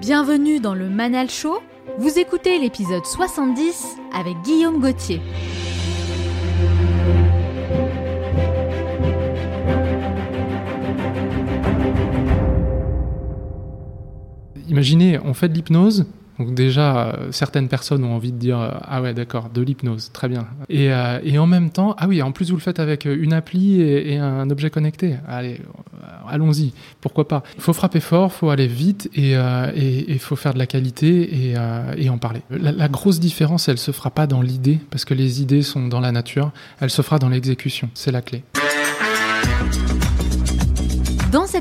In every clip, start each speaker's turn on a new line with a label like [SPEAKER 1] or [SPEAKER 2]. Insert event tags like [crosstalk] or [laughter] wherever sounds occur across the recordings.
[SPEAKER 1] Bienvenue dans le Manal Show. Vous écoutez l'épisode 70 avec Guillaume Gauthier.
[SPEAKER 2] Imaginez, on fait de l'hypnose, donc déjà, euh, certaines personnes ont envie de dire euh, ah ouais d'accord de l'hypnose, très bien. Et, euh, et, en même temps ah oui en plus vous le faites avec une appli et, un objet connecté. Allez allons-y, pourquoi pas. Il faut frapper fort, faut aller vite et il faut faire de la qualité et, en parler. La, la, grosse différence elle se fera pas dans l'idée parce que les idées sont dans la nature, elle se fera dans l'exécution, c'est la clé.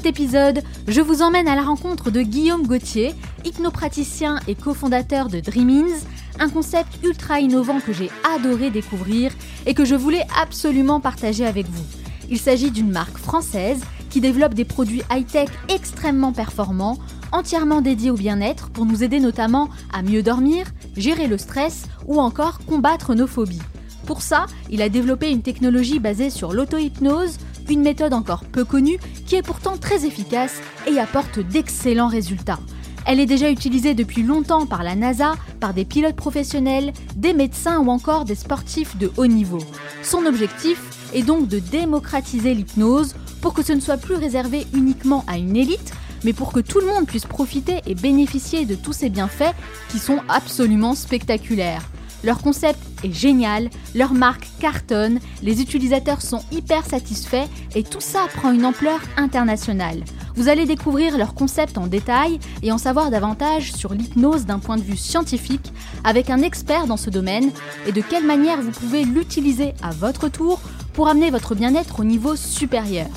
[SPEAKER 1] Épisode, je vous emmène à la rencontre de Guillaume Gauthier, hypnopraticien et cofondateur de Dreamins, un concept ultra innovant que j'ai adoré découvrir et que je voulais absolument partager avec vous. Il s'agit d'une marque française qui développe des produits high-tech extrêmement performants, entièrement dédiés au bien-être pour nous aider notamment à mieux dormir, gérer le stress ou encore combattre nos phobies. Pour ça, il a développé une technologie basée sur l'auto-hypnose, une méthode encore peu connue qui est pourtant très efficace et apporte d'excellents résultats. Elle est déjà utilisée depuis longtemps par la NASA, par des pilotes professionnels, des médecins ou encore des sportifs de haut niveau. Son objectif est donc de démocratiser l'hypnose pour que ce ne soit plus réservé uniquement à une élite, mais pour que tout le monde puisse profiter et bénéficier de tous ces bienfaits qui sont absolument spectaculaires. Leur concept est génial, leur marque cartonne, les utilisateurs sont hyper satisfaits et tout ça prend une ampleur internationale. Vous allez découvrir leur concept en détail et en savoir davantage sur l'hypnose d'un point de vue scientifique avec un expert dans ce domaine et de quelle manière vous pouvez l'utiliser à votre tour pour amener votre bien-être au niveau supérieur.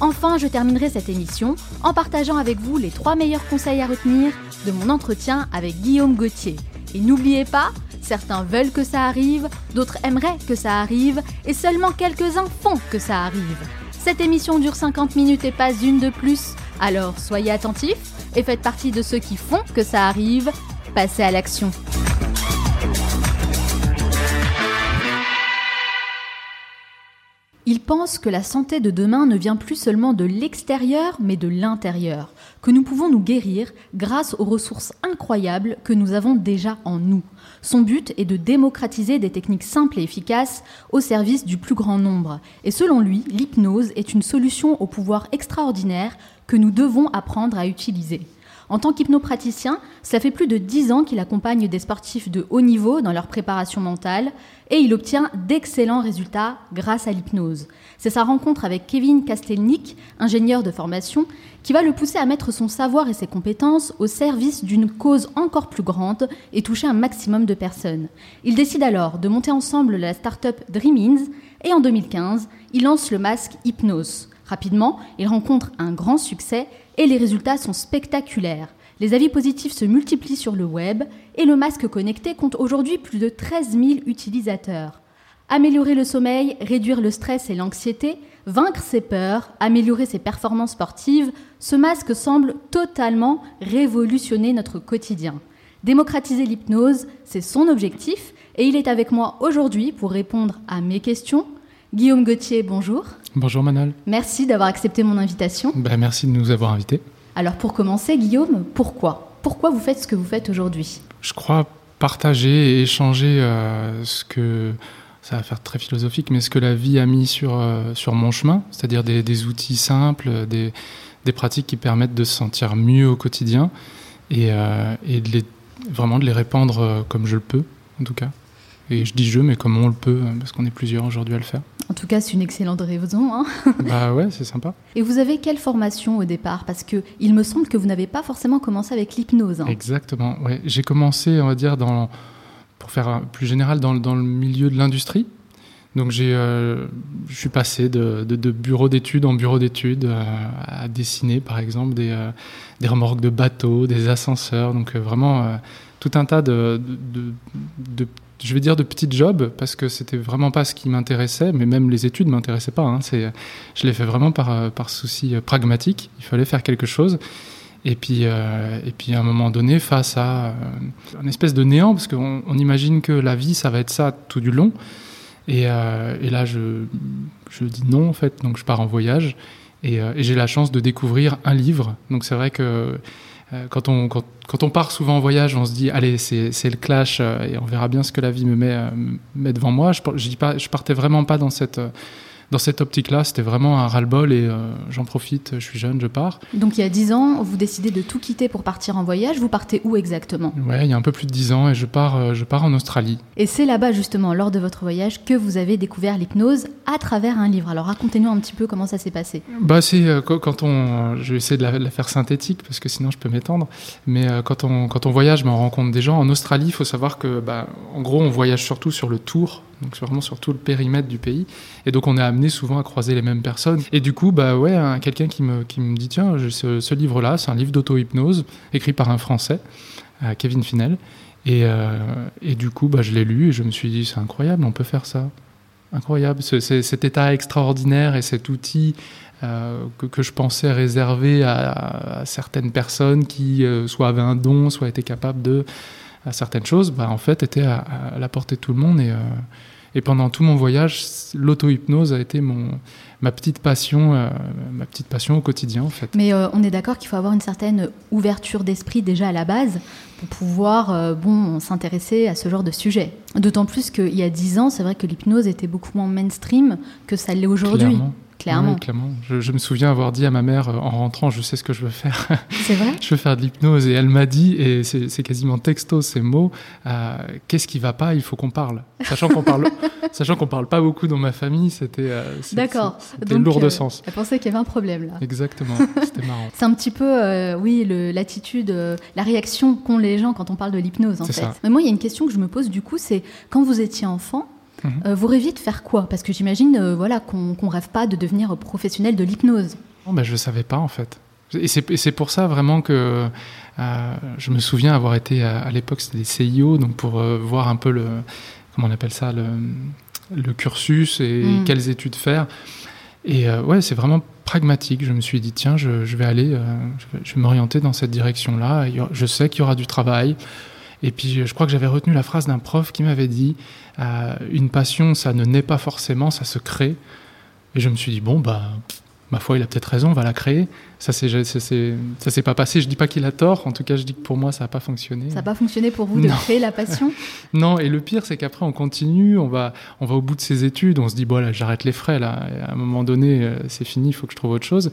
[SPEAKER 1] Enfin, je terminerai cette émission en partageant avec vous les trois meilleurs conseils à retenir de mon entretien avec Guillaume Gauthier. Et n'oubliez pas, Certains veulent que ça arrive, d'autres aimeraient que ça arrive, et seulement quelques-uns font que ça arrive. Cette émission dure 50 minutes et pas une de plus, alors soyez attentifs et faites partie de ceux qui font que ça arrive. Passez à l'action. Il pense que la santé de demain ne vient plus seulement de l'extérieur, mais de l'intérieur, que nous pouvons nous guérir grâce aux ressources incroyables que nous avons déjà en nous. Son but est de démocratiser des techniques simples et efficaces au service du plus grand nombre. Et selon lui, l'hypnose est une solution au pouvoir extraordinaire que nous devons apprendre à utiliser. En tant qu'hypnopraticien, ça fait plus de dix ans qu'il accompagne des sportifs de haut niveau dans leur préparation mentale et il obtient d'excellents résultats grâce à l'hypnose. C'est sa rencontre avec Kevin Kastelnik, ingénieur de formation, qui va le pousser à mettre son savoir et ses compétences au service d'une cause encore plus grande et toucher un maximum de personnes. Ils décident alors de monter ensemble la start-up Dreamins et en 2015, ils lancent le masque Hypnose. Rapidement, ils rencontrent un grand succès et les résultats sont spectaculaires. Les avis positifs se multiplient sur le web et le masque connecté compte aujourd'hui plus de 13 000 utilisateurs. Améliorer le sommeil, réduire le stress et l'anxiété, vaincre ses peurs, améliorer ses performances sportives, ce masque semble totalement révolutionner notre quotidien. Démocratiser l'hypnose, c'est son objectif et il est avec moi aujourd'hui pour répondre à mes questions. Guillaume Gauthier, bonjour.
[SPEAKER 2] Bonjour Manal.
[SPEAKER 1] Merci d'avoir accepté mon invitation.
[SPEAKER 2] Ben, merci de nous avoir invités.
[SPEAKER 1] Alors pour commencer, Guillaume, pourquoi? Pourquoi vous faites ce que vous faites aujourd'hui?
[SPEAKER 2] Je crois partager et échanger euh, ce que, ça va faire très philosophique, mais ce que la vie a mis sur, euh, sur mon chemin, c'est-à-dire des, outils simples, des, des, pratiques qui permettent de se sentir mieux au quotidien et, euh, et de les, vraiment de les répandre comme je le peux, en tout cas. Et je dis je, mais comme on le peut, parce qu'on est plusieurs aujourd'hui à le faire.
[SPEAKER 1] En tout cas, c'est une excellente raison. Hein [laughs]
[SPEAKER 2] bah ouais, c'est sympa.
[SPEAKER 1] Et vous avez quelle formation au départ? Parce que il me semble que vous n'avez pas forcément commencé avec l'hypnose. Hein.
[SPEAKER 2] Exactement. Ouais, j'ai commencé, on va dire, dans, pour faire plus général, dans, dans le milieu de l'industrie. Donc j'ai, euh, je suis passé de, de, bureau d'études en bureau d'études euh, à dessiner, par exemple, des, euh, des remorques de bateaux, des ascenseurs. Donc vraiment tout un tas de, de je vais dire de petits jobs parce que c'était vraiment pas ce qui m'intéressait, mais même les études m'intéressaient pas. Hein. Je l'ai fait vraiment par, euh, par souci euh, pragmatique. Il fallait faire quelque chose. Et puis, euh, et puis à un moment donné, face à une espèce de néant, parce qu'on on imagine que la vie, ça va être ça tout du long. Et, et là, je, je, dis non, en fait. Donc, je pars en voyage. Et, et j'ai la chance de découvrir un livre. Donc, c'est vrai que quand, on, quand, on part souvent en voyage, on se dit allez, c'est le clash et on verra bien ce que la vie me met, met devant moi. Je, je, je partais vraiment pas dans cette dans cette optique-là, c'était vraiment un ras-le-bol et euh, j'en profite, je suis jeune, je pars.
[SPEAKER 1] Donc il y a 10 ans, vous décidez de tout quitter pour partir en voyage. Vous partez où exactement?
[SPEAKER 2] Ouais, il y a un peu plus de 10 ans et je pars, euh, je pars en Australie.
[SPEAKER 1] Et c'est là-bas justement, lors de votre voyage, que vous avez découvert l'hypnose à travers un livre. Alors racontez-nous un petit peu comment ça s'est passé.
[SPEAKER 2] Bah c'est euh, quand on, je vais essayer de la, faire synthétique parce que sinon je peux m'étendre. Mais quand on quand on voyage, bah, on rencontre des gens. En Australie, il faut savoir que, bah, en gros, on voyage surtout sur le tour donc vraiment sur tout le périmètre du pays. Et donc on est amené souvent à croiser les mêmes personnes. Et du coup, bah ouais, quelqu'un qui me, qui me dit tiens, ce, livre-là, c'est un livre d'auto-hypnose écrit par un Français, euh, Kevin Finel. Et, euh, et, du coup, bah, je l'ai lu et je me suis dit c'est incroyable, on peut faire ça. Incroyable, cet état extraordinaire et cet outil euh, que, je pensais réservé à, certaines personnes qui soit avaient un don, soit étaient capables de à certaines choses, bah, en fait, était à, la portée de tout le monde. Et, euh, et pendant tout mon voyage, l'auto-hypnose a été mon, ma petite passion, euh, ma petite passion au quotidien, en fait.
[SPEAKER 1] Mais euh, on est d'accord qu'il faut avoir une certaine ouverture d'esprit déjà à la base pour pouvoir, bon, s'intéresser à ce genre de sujet. D'autant plus qu'il y a dix ans, c'est vrai que l'hypnose était beaucoup moins mainstream que ça l'est aujourd'hui. Clairement.
[SPEAKER 2] Je, me souviens avoir dit à ma mère euh, en rentrant, je sais ce que je veux faire. [laughs]
[SPEAKER 1] C'est vrai [laughs]
[SPEAKER 2] Je veux faire de l'hypnose. Et elle m'a dit, et c'est quasiment texto ces mots, euh, qu'est-ce qui va pas Il faut qu'on parle. Sachant qu'on parle, [laughs] sachant qu'on parle pas beaucoup dans ma famille, c'était euh,
[SPEAKER 1] D'accord.
[SPEAKER 2] lourd de sens.
[SPEAKER 1] Elle pensait qu'il y avait un problème là.
[SPEAKER 2] Exactement. C'était marrant.
[SPEAKER 1] c'est un petit peu, oui, l'attitude, la réaction qu'ont les gens quand on parle de l'hypnose en fait. Ça. Mais moi, il y a une question que je me pose du coup, c'est quand vous étiez enfant, Mhm. Euh, vous rêviez de faire quoi? Parce que j'imagine euh, voilà, qu'on ne rêve pas de devenir professionnel de l'hypnose.
[SPEAKER 2] Oh, ben, je ne savais pas en fait. Et c'est pour ça vraiment que euh, je me souviens avoir été à, l'époque, c'était des CIO, donc pour voir un peu le, comment on appelle ça, le, le cursus et mhm. quelles études faire. Et ouais, c'est vraiment pragmatique. Je me suis dit, tiens, je, je vais aller, je vais, je vais m'orienter dans cette direction-là. Je sais qu'il y aura du travail. Et puis, je crois que j'avais retenu la phrase d'un prof qui m'avait dit euh, Une passion, ça ne naît pas forcément, ça se crée. Et je me suis dit Bon, bah, ma foi, il a peut-être raison, on va la créer. Ça ça s'est pas passé. Je dis pas qu'il a tort. En tout cas, je dis que pour moi, ça n'a pas fonctionné.
[SPEAKER 1] Ça n'a pas fonctionné pour vous de créer la passion? [laughs]
[SPEAKER 2] Non. Et le pire, c'est qu'après, on continue, on va, on va au bout de ses études, on se dit bon, là, j'arrête les frais. Là, à un moment donné, euh, c'est fini, il faut que je trouve autre chose.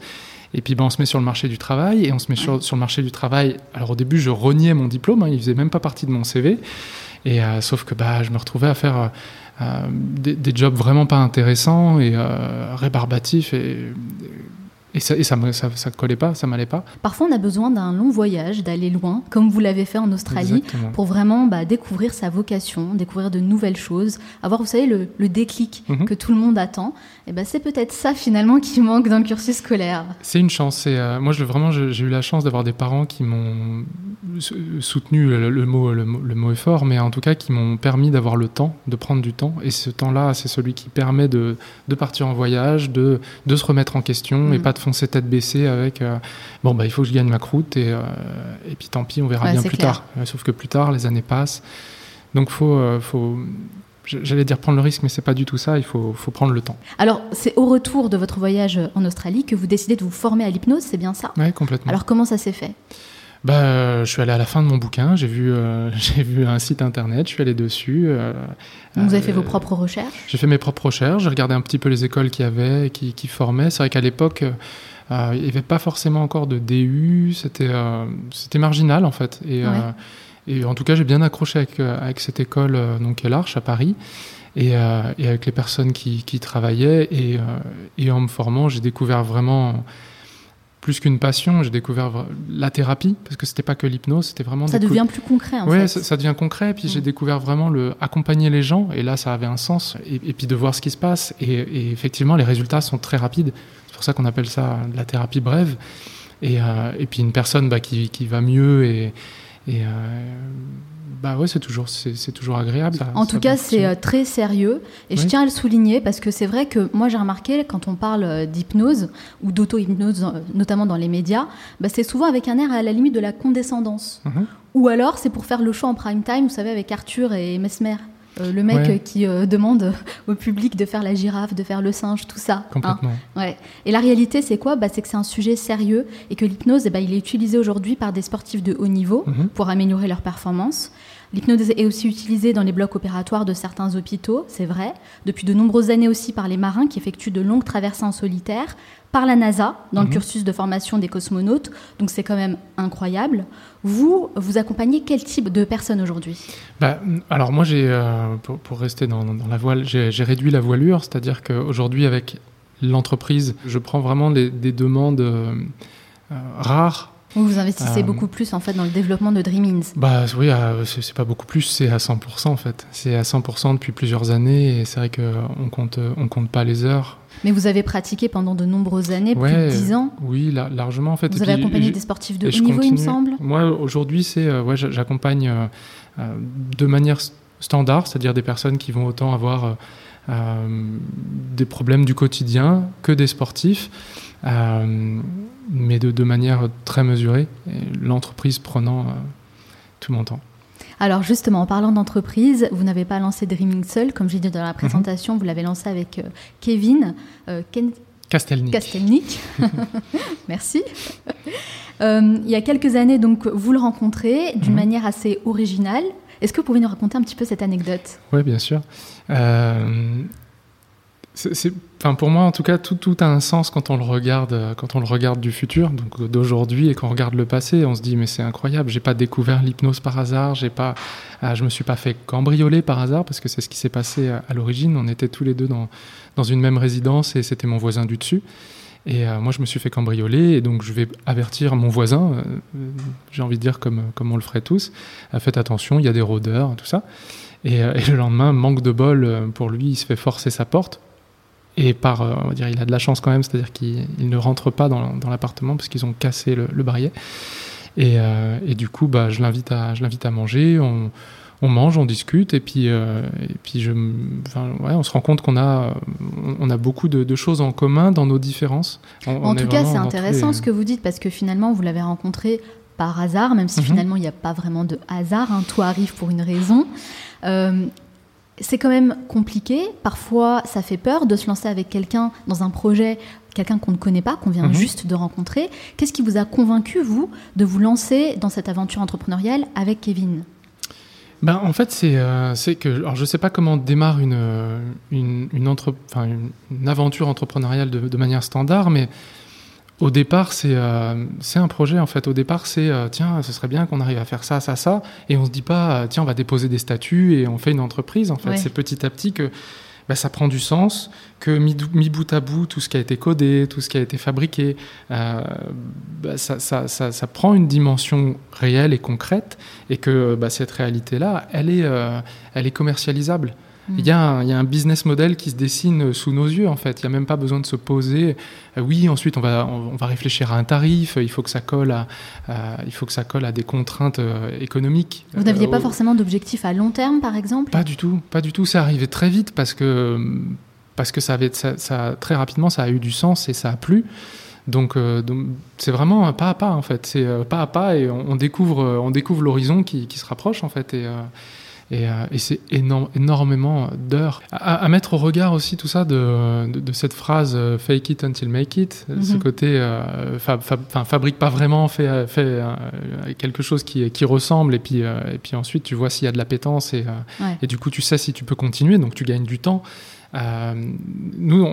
[SPEAKER 2] Et puis, ben, on se met sur le marché du travail. Et on se met sur, le marché du travail. Alors, au début, je reniais mon diplôme. Hein, il faisait même pas partie de mon CV. Et euh, sauf que bah, je me retrouvais à faire euh, des, jobs vraiment pas intéressants et euh, rébarbatifs. Et ça, et ça, ça, ça collait pas, ça m'allait pas.
[SPEAKER 1] Parfois, on a besoin d'un long voyage, d'aller loin, comme vous l'avez fait en Australie, pour vraiment bah, découvrir sa vocation, découvrir de nouvelles choses, avoir, vous savez, le, le déclic mhm. que tout le monde attend. Et ben, c'est peut-être ça finalement qui manque dans le cursus scolaire.
[SPEAKER 2] C'est une chance. Euh, moi, je, vraiment, j'ai eu la chance d'avoir des parents qui m'ont soutenu. Le, mot, le, mot est fort, mais en tout cas, qui m'ont permis d'avoir le temps, de prendre du temps. Et ce temps-là, c'est celui qui permet de, de, partir en voyage, de, de se remettre en question et mm. pas de foncer tête baissée avec euh, bon bah il faut que je gagne ma croûte et, euh, et puis tant pis on verra bien plus tard. Euh, sauf que plus tard les années passent, donc faut faut J'allais dire prendre le risque, mais c'est pas du tout ça. Il faut, faut prendre le temps.
[SPEAKER 1] Alors, c'est au retour de votre voyage en Australie que vous décidez de vous former à l'hypnose, c'est bien ça?
[SPEAKER 2] Oui, complètement.
[SPEAKER 1] Alors, comment ça s'est fait?
[SPEAKER 2] Bah, je suis allé à la fin de mon bouquin, j'ai vu, [laughs] j'ai vu un site internet, je suis allé dessus.
[SPEAKER 1] vous avez fait vos propres recherches?
[SPEAKER 2] J'ai fait mes propres recherches, j'ai regardé un petit peu les écoles qu'il y avait, qui, qui formaient. C'est vrai qu'à l'époque, euh, il n'y avait pas forcément encore de DU, c'était euh, c'était marginal en fait. Et, euh, et en tout cas, j'ai bien accroché avec, avec cette école, donc l'Arche à Paris. Et, et, avec les personnes qui, qui travaillaient. Et, et, en me formant, j'ai découvert vraiment plus qu'une passion, j'ai découvert la thérapie, parce que c'était pas que l'hypnose, c'était vraiment...
[SPEAKER 1] Ça devient plus concret, en
[SPEAKER 2] fait. Ça, ça, devient concret, puis j'ai mm. découvert vraiment le accompagner les gens, et là, ça avait un sens, et, et puis de voir ce qui se passe, et, et, effectivement, les résultats sont très rapides. C'est pour ça qu'on appelle ça la thérapie brève. Et, euh, et puis une personne bah, qui, qui, va mieux et, et euh, bah ouais, c'est toujours, c'est, toujours agréable.
[SPEAKER 1] en tout cas, c'est euh, très sérieux. Et je tiens à le souligner parce que c'est vrai que moi, j'ai remarqué quand on parle d'hypnose ou d'auto-hypnose, notamment dans les médias, bah, c'est souvent avec un air à la limite de la condescendance. Mhm. Ou alors, c'est pour faire le show en prime time, vous savez, avec Arthur et Mesmer. Euh, le mec qui euh, demande [laughs] au public de faire la girafe, de faire le singe, tout ça.
[SPEAKER 2] Hein. Complètement.
[SPEAKER 1] ouais. Et la réalité, c'est quoi? Bah, C'est que c'est un sujet sérieux et que l'hypnose, eh ben, il est utilisé aujourd'hui par des sportifs de haut niveau mhm. pour améliorer leur performance. L'hypnose est aussi utilisée dans les blocs opératoires de certains hôpitaux, c'est vrai. Depuis de nombreuses années aussi par les marins qui effectuent de longues traversées en solitaire, par la NASA dans le mhm. cursus de formation des cosmonautes. Donc c'est quand même incroyable. Vous, vous accompagnez quel type de personnes aujourd'hui?
[SPEAKER 2] Bah, Alors moi, j'ai, euh, pour, rester dans, la voile, j'ai, réduit la voilure, c'est-à-dire qu'aujourd'hui avec l'entreprise, je prends vraiment des, demandes euh, euh, rares
[SPEAKER 1] vous investissez euh, beaucoup plus en fait dans le développement de Dreamings.
[SPEAKER 2] Bah oui, euh, c'est pas beaucoup plus, c'est à 100% en fait. C'est à 100% depuis plusieurs années et c'est vrai qu'on compte, on compte pas les heures.
[SPEAKER 1] Mais vous avez pratiqué pendant de nombreuses années, plus de 10 ans
[SPEAKER 2] Oui, largement en fait.
[SPEAKER 1] Vous avez accompagné des sportifs de haut niveau, il me semble
[SPEAKER 2] Moi aujourd'hui, c'est euh, ouais, j'accompagne de manière standard, c'est-à-dire des personnes qui vont autant avoir des problèmes du quotidien que des sportifs mais de, manière très mesurée, l'entreprise prenant euh, tout mon temps.
[SPEAKER 1] Alors justement, en parlant d'entreprise, vous n'avez pas lancé Dreaming seul, comme j'ai dit dans la mhm. présentation, vous l'avez lancé avec euh, Kevin
[SPEAKER 2] euh, Castelnik.
[SPEAKER 1] Castelnik. [laughs] [laughs] Merci. il y a quelques années, donc, vous le rencontrez d'une mhm. manière assez originale. Est-ce que vous pouvez nous raconter un petit peu cette anecdote?
[SPEAKER 2] Oui, bien sûr. Enfin pour moi, en tout cas, tout, a un sens quand on le regarde, euh, quand on le regarde du futur, donc d'aujourd'hui, et qu'on regarde le passé. On se dit, mais c'est incroyable. J'ai pas découvert l'hypnose par hasard. J'ai pas, ah, je me suis pas fait cambrioler par hasard parce que c'est ce qui s'est passé à, l'origine. On était tous les deux dans, dans une même résidence et c'était mon voisin du dessus. Et euh, moi, je me suis fait cambrioler, et donc je vais avertir mon voisin, euh, j'ai envie de dire comme, comme on le ferait tous, faites attention, il y a des rôdeurs, tout ça. Et, le lendemain, manque de bol pour lui, il se fait forcer sa porte et par, euh, on va dire, il a de la chance quand même, c'est-à-dire qu'il ne rentre pas dans, dans l'appartement parce qu'ils ont cassé le, le barillet. Et, euh, et, du coup, bah, je l'invite à, je l'invite à manger. On, on, mange, on discute, et puis, euh, et puis je, enfin, ouais, on se rend compte qu'on a, on a beaucoup de, de, choses en commun dans nos différences.
[SPEAKER 1] en tout cas, c'est intéressant ce que vous dites parce que finalement, vous l'avez rencontré par hasard, même si mhm. finalement il n'y a pas vraiment de hasard. Hein, tout arrive pour une raison. Euh, c'est quand même compliqué. Parfois, ça fait peur de se lancer avec quelqu'un dans un projet, quelqu'un qu'on ne connaît pas, qu'on vient mhm. juste de rencontrer. Qu'est-ce qui vous a convaincu, vous, de vous lancer dans cette aventure entrepreneuriale avec Kevin?
[SPEAKER 2] Ben, en fait, c'est euh, que alors je ne sais pas comment démarre une, une, une, une aventure entrepreneuriale de, de, manière standard, mais au départ, euh, c'est un projet en fait. Au départ, c'est euh, tiens, ce serait bien qu'on arrive à faire ça, ça, ça, et on se dit pas euh, tiens, on va déposer des statuts et on fait une entreprise. En fait, c'est petit à petit que bah, ça prend du sens, que mis, bout à bout, tout ce qui a été codé, tout ce qui a été fabriqué, bah, ça, ça, ça, ça, prend une dimension réelle et concrète, et que bah, cette réalité-là, elle est, elle est commercialisable. Il y, a un, business model qui se dessine sous nos yeux, en fait. Il n'y a même pas besoin de se poser. Euh, oui, ensuite, on va, on, va réfléchir à un tarif. Il faut que ça colle à, il faut que ça colle à des contraintes euh, économiques.
[SPEAKER 1] Vous n'aviez pas euh, forcément d'objectif à long terme, par exemple?
[SPEAKER 2] Pas du tout. Pas du tout. Ça arrivait très vite parce que, parce que ça avait, ça, très rapidement, ça a eu du sens et ça a plu. Donc, c'est vraiment pas à pas en fait. C'est pas à pas et on, découvre, on découvre l'horizon qui, qui, se rapproche en fait. Et, euh, et, c'est énormément d'heures. À, mettre au regard aussi tout ça de, de, cette phrase euh, fake it until make it, mhm. ce côté euh, fabrique pas vraiment, fait, fait quelque chose qui, qui, ressemble et puis, et puis ensuite tu vois s'il y a de l'appétence et, et du coup tu sais si tu peux continuer, donc tu gagnes du temps. nous,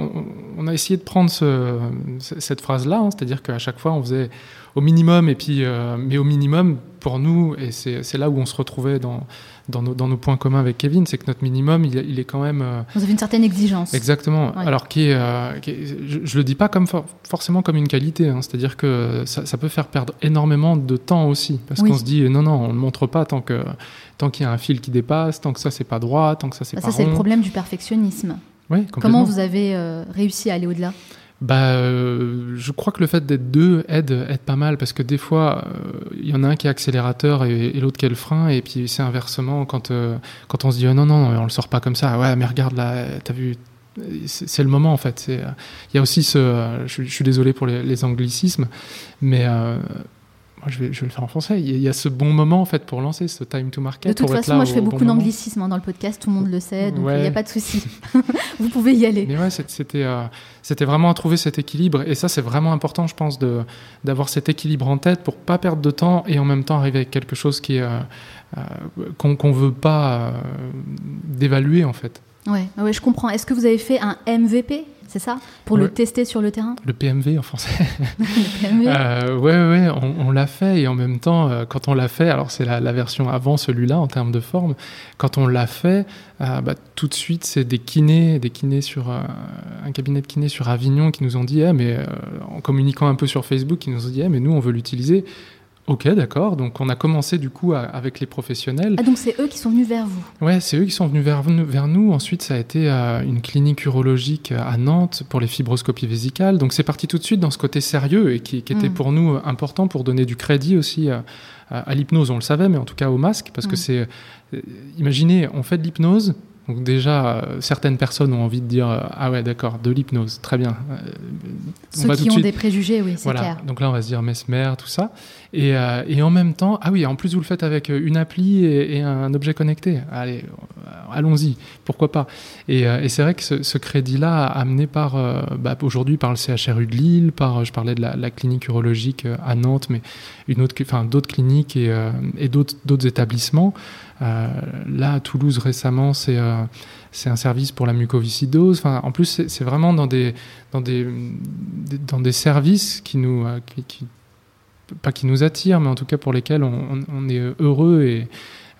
[SPEAKER 2] on, a essayé de prendre ce, cette phrase-là, hein, c'est-à-dire qu'à chaque fois, on faisait au minimum, et puis, mais au minimum, pour nous, et c'est là où on se retrouvait dans, dans nos, points communs avec Kevin, c'est que notre minimum, il, est quand même. Euh,
[SPEAKER 1] Vous avez une certaine exigence.
[SPEAKER 2] Exactement. Alors, qui est, euh, je, ne le dis pas comme forcément comme une qualité, hein. c'est-à-dire que ça, peut faire perdre énormément de temps aussi, parce qu'on se dit non, non, on ne montre pas tant que tant qu'il y a un fil qui dépasse, tant que ça c'est pas droit, tant que ça c'est bah, pas.
[SPEAKER 1] Ça c'est le problème du perfectionnisme.
[SPEAKER 2] Oui,
[SPEAKER 1] Comment vous avez euh, réussi à aller au-delà?
[SPEAKER 2] Bah, euh, je crois que le fait d'être deux aide, aide pas mal parce que des fois, il euh, y en a un qui est accélérateur et, l'autre qui est le frein, et puis c'est inversement quand, euh, quand on se dit oh non, non, on le sort pas comme ça, ouais, mais regarde là, t'as vu, c'est le moment en fait. Il y a aussi ce, je, suis désolé pour les, les anglicismes, mais moi, je vais, je vais le faire en français. Il y, a, ce bon moment en fait pour lancer ce time to market.
[SPEAKER 1] De toute façon, moi, je fais beaucoup d'anglicisme hein, dans le podcast. Tout le monde le sait, donc il n'y a pas de souci. [laughs] Vous pouvez y aller.
[SPEAKER 2] Mais ouais, c'était, euh, c'était vraiment à trouver cet équilibre, et ça, c'est vraiment important, je pense, de d'avoir cet équilibre en tête pour pas perdre de temps et en même temps arriver avec quelque chose qui euh, euh, qu'on ne veut pas dévaluer en fait.
[SPEAKER 1] Ouais, ouais, je comprends. Est-ce que vous avez fait un MVP c'est ça? Pour le tester sur le terrain?
[SPEAKER 2] Le PMV en français. [laughs] le PMV euh, Ouais, ouais, on, l'a fait et en même temps, euh, quand on l'a fait, alors c'est la, version avant celui-là en termes de forme, quand on l'a fait, euh, bah, tout de suite, c'est des kinés, des kinés sur un cabinet de kinés sur Avignon qui nous ont dit, eh, mais en communiquant un peu sur Facebook, qui nous ont dit, eh, mais nous, on veut l'utiliser. Ok, d'accord. Donc on a commencé du coup avec les professionnels.
[SPEAKER 1] Ah donc c'est eux qui sont venus vers vous
[SPEAKER 2] Ouais, c'est eux qui sont venus vers, vers nous. Ensuite, ça a été euh, une clinique urologique à Nantes pour les fibroscopies vésicales. Donc c'est parti tout de suite dans ce côté sérieux et qui, était hmm. pour nous important pour donner du crédit aussi à, l'hypnose. On le savait, mais en tout cas au masque, parce que hmm. c'est... Euh, imaginez, on fait de l'hypnose, donc déjà, euh, certaines personnes ont envie de dire euh, ah ouais d'accord de l'hypnose très bien.
[SPEAKER 1] Euh, Ceux qui ont des préjugés oui c'est voilà. clair.
[SPEAKER 2] Donc là on va se dire mesmer tout ça et, et, en même temps ah oui en plus vous le faites avec une appli et, un objet connecté allez allons-y pourquoi pas et, et c'est vrai que ce, crédit là amené par bah, aujourd'hui par le CHRU de Lille par je parlais de la, la clinique urologique à Nantes mais une autre enfin d'autres cliniques et, et d'autres d'autres établissements euh, là, à Toulouse récemment, c'est euh, c'est un service pour la mucoviscidose. Enfin, en plus, c'est vraiment dans des, dans, des, dans des services qui nous, euh, qui, pas qui nous attirent, mais en tout cas pour lesquels on, on est heureux et,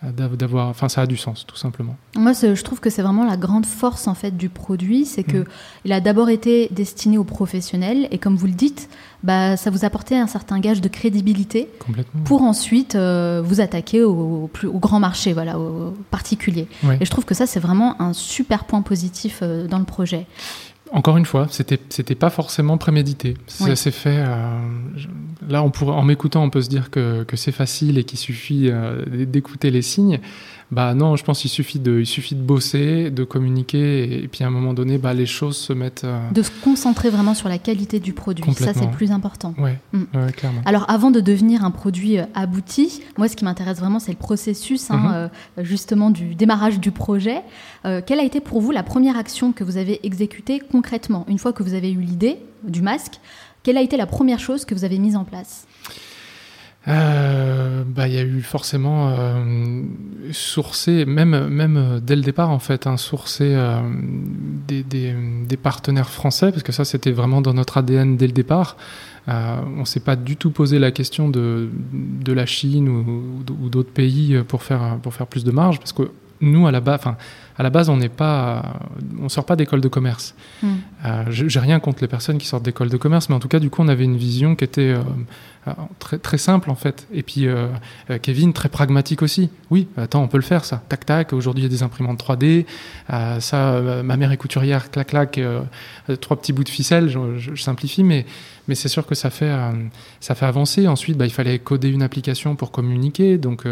[SPEAKER 2] d'avoir enfin ça a du sens tout simplement.
[SPEAKER 1] Moi je trouve que c'est vraiment la grande force en fait du produit c'est que mm. il a d'abord été destiné aux professionnels et comme vous le dites bah ça vous apportait un certain gage de crédibilité pour ensuite euh, vous attaquer au, plus au grand marché voilà aux particuliers et je trouve que ça c'est vraiment un super point positif euh, dans le projet
[SPEAKER 2] encore une fois, c'était c'était pas forcément prémédité. Ça s'est fait. Euh, là, on pourrait, en m'écoutant, on peut se dire que, que c'est facile et qu'il suffit euh, d'écouter les signes. Bah non, je pense qu'il suffit de, il suffit de bosser, de communiquer, et, puis à un moment donné, bah, les choses se mettent. Euh,
[SPEAKER 1] de se concentrer vraiment sur la qualité du produit. Ça, c'est le plus important.
[SPEAKER 2] Mm. clairement.
[SPEAKER 1] Alors, avant de devenir un produit euh, abouti, moi, ce qui m'intéresse vraiment, c'est le processus, hein, mhm. euh, justement, du démarrage du projet. quelle a été pour vous la première action que vous avez exécutée concrètement? Une fois que vous avez eu l'idée du masque, quelle a été la première chose que vous avez mise en place?
[SPEAKER 2] Euh, bah, il y a eu forcément euh, sourcé, même, même dès le départ en fait, hein, sourcé euh, des, des, partenaires français, parce que ça c'était vraiment dans notre ADN dès le départ. Euh, on s'est pas du tout posé la question de, de la Chine ou, d'autres pays pour faire, pour faire plus de marge, parce que nous à la base, à la base, on n'est pas, on sort pas d'école de commerce. Hmm. Euh, J'ai rien contre les personnes qui sortent d'école de commerce, mais en tout cas, du coup, on avait une vision qui était euh, euh, très, très simple en fait. Et puis euh, Kevin, très pragmatique aussi. Oui, attends, on peut le faire ça. Tac tac. Aujourd'hui, il y a des imprimantes 3D. ça, ma mère est couturière. Clac clac. trois petits bouts de ficelle. Je, je simplifie, mais mais c'est sûr que ça fait, ça fait avancer. Ensuite, bah, il fallait coder une application pour communiquer. Donc,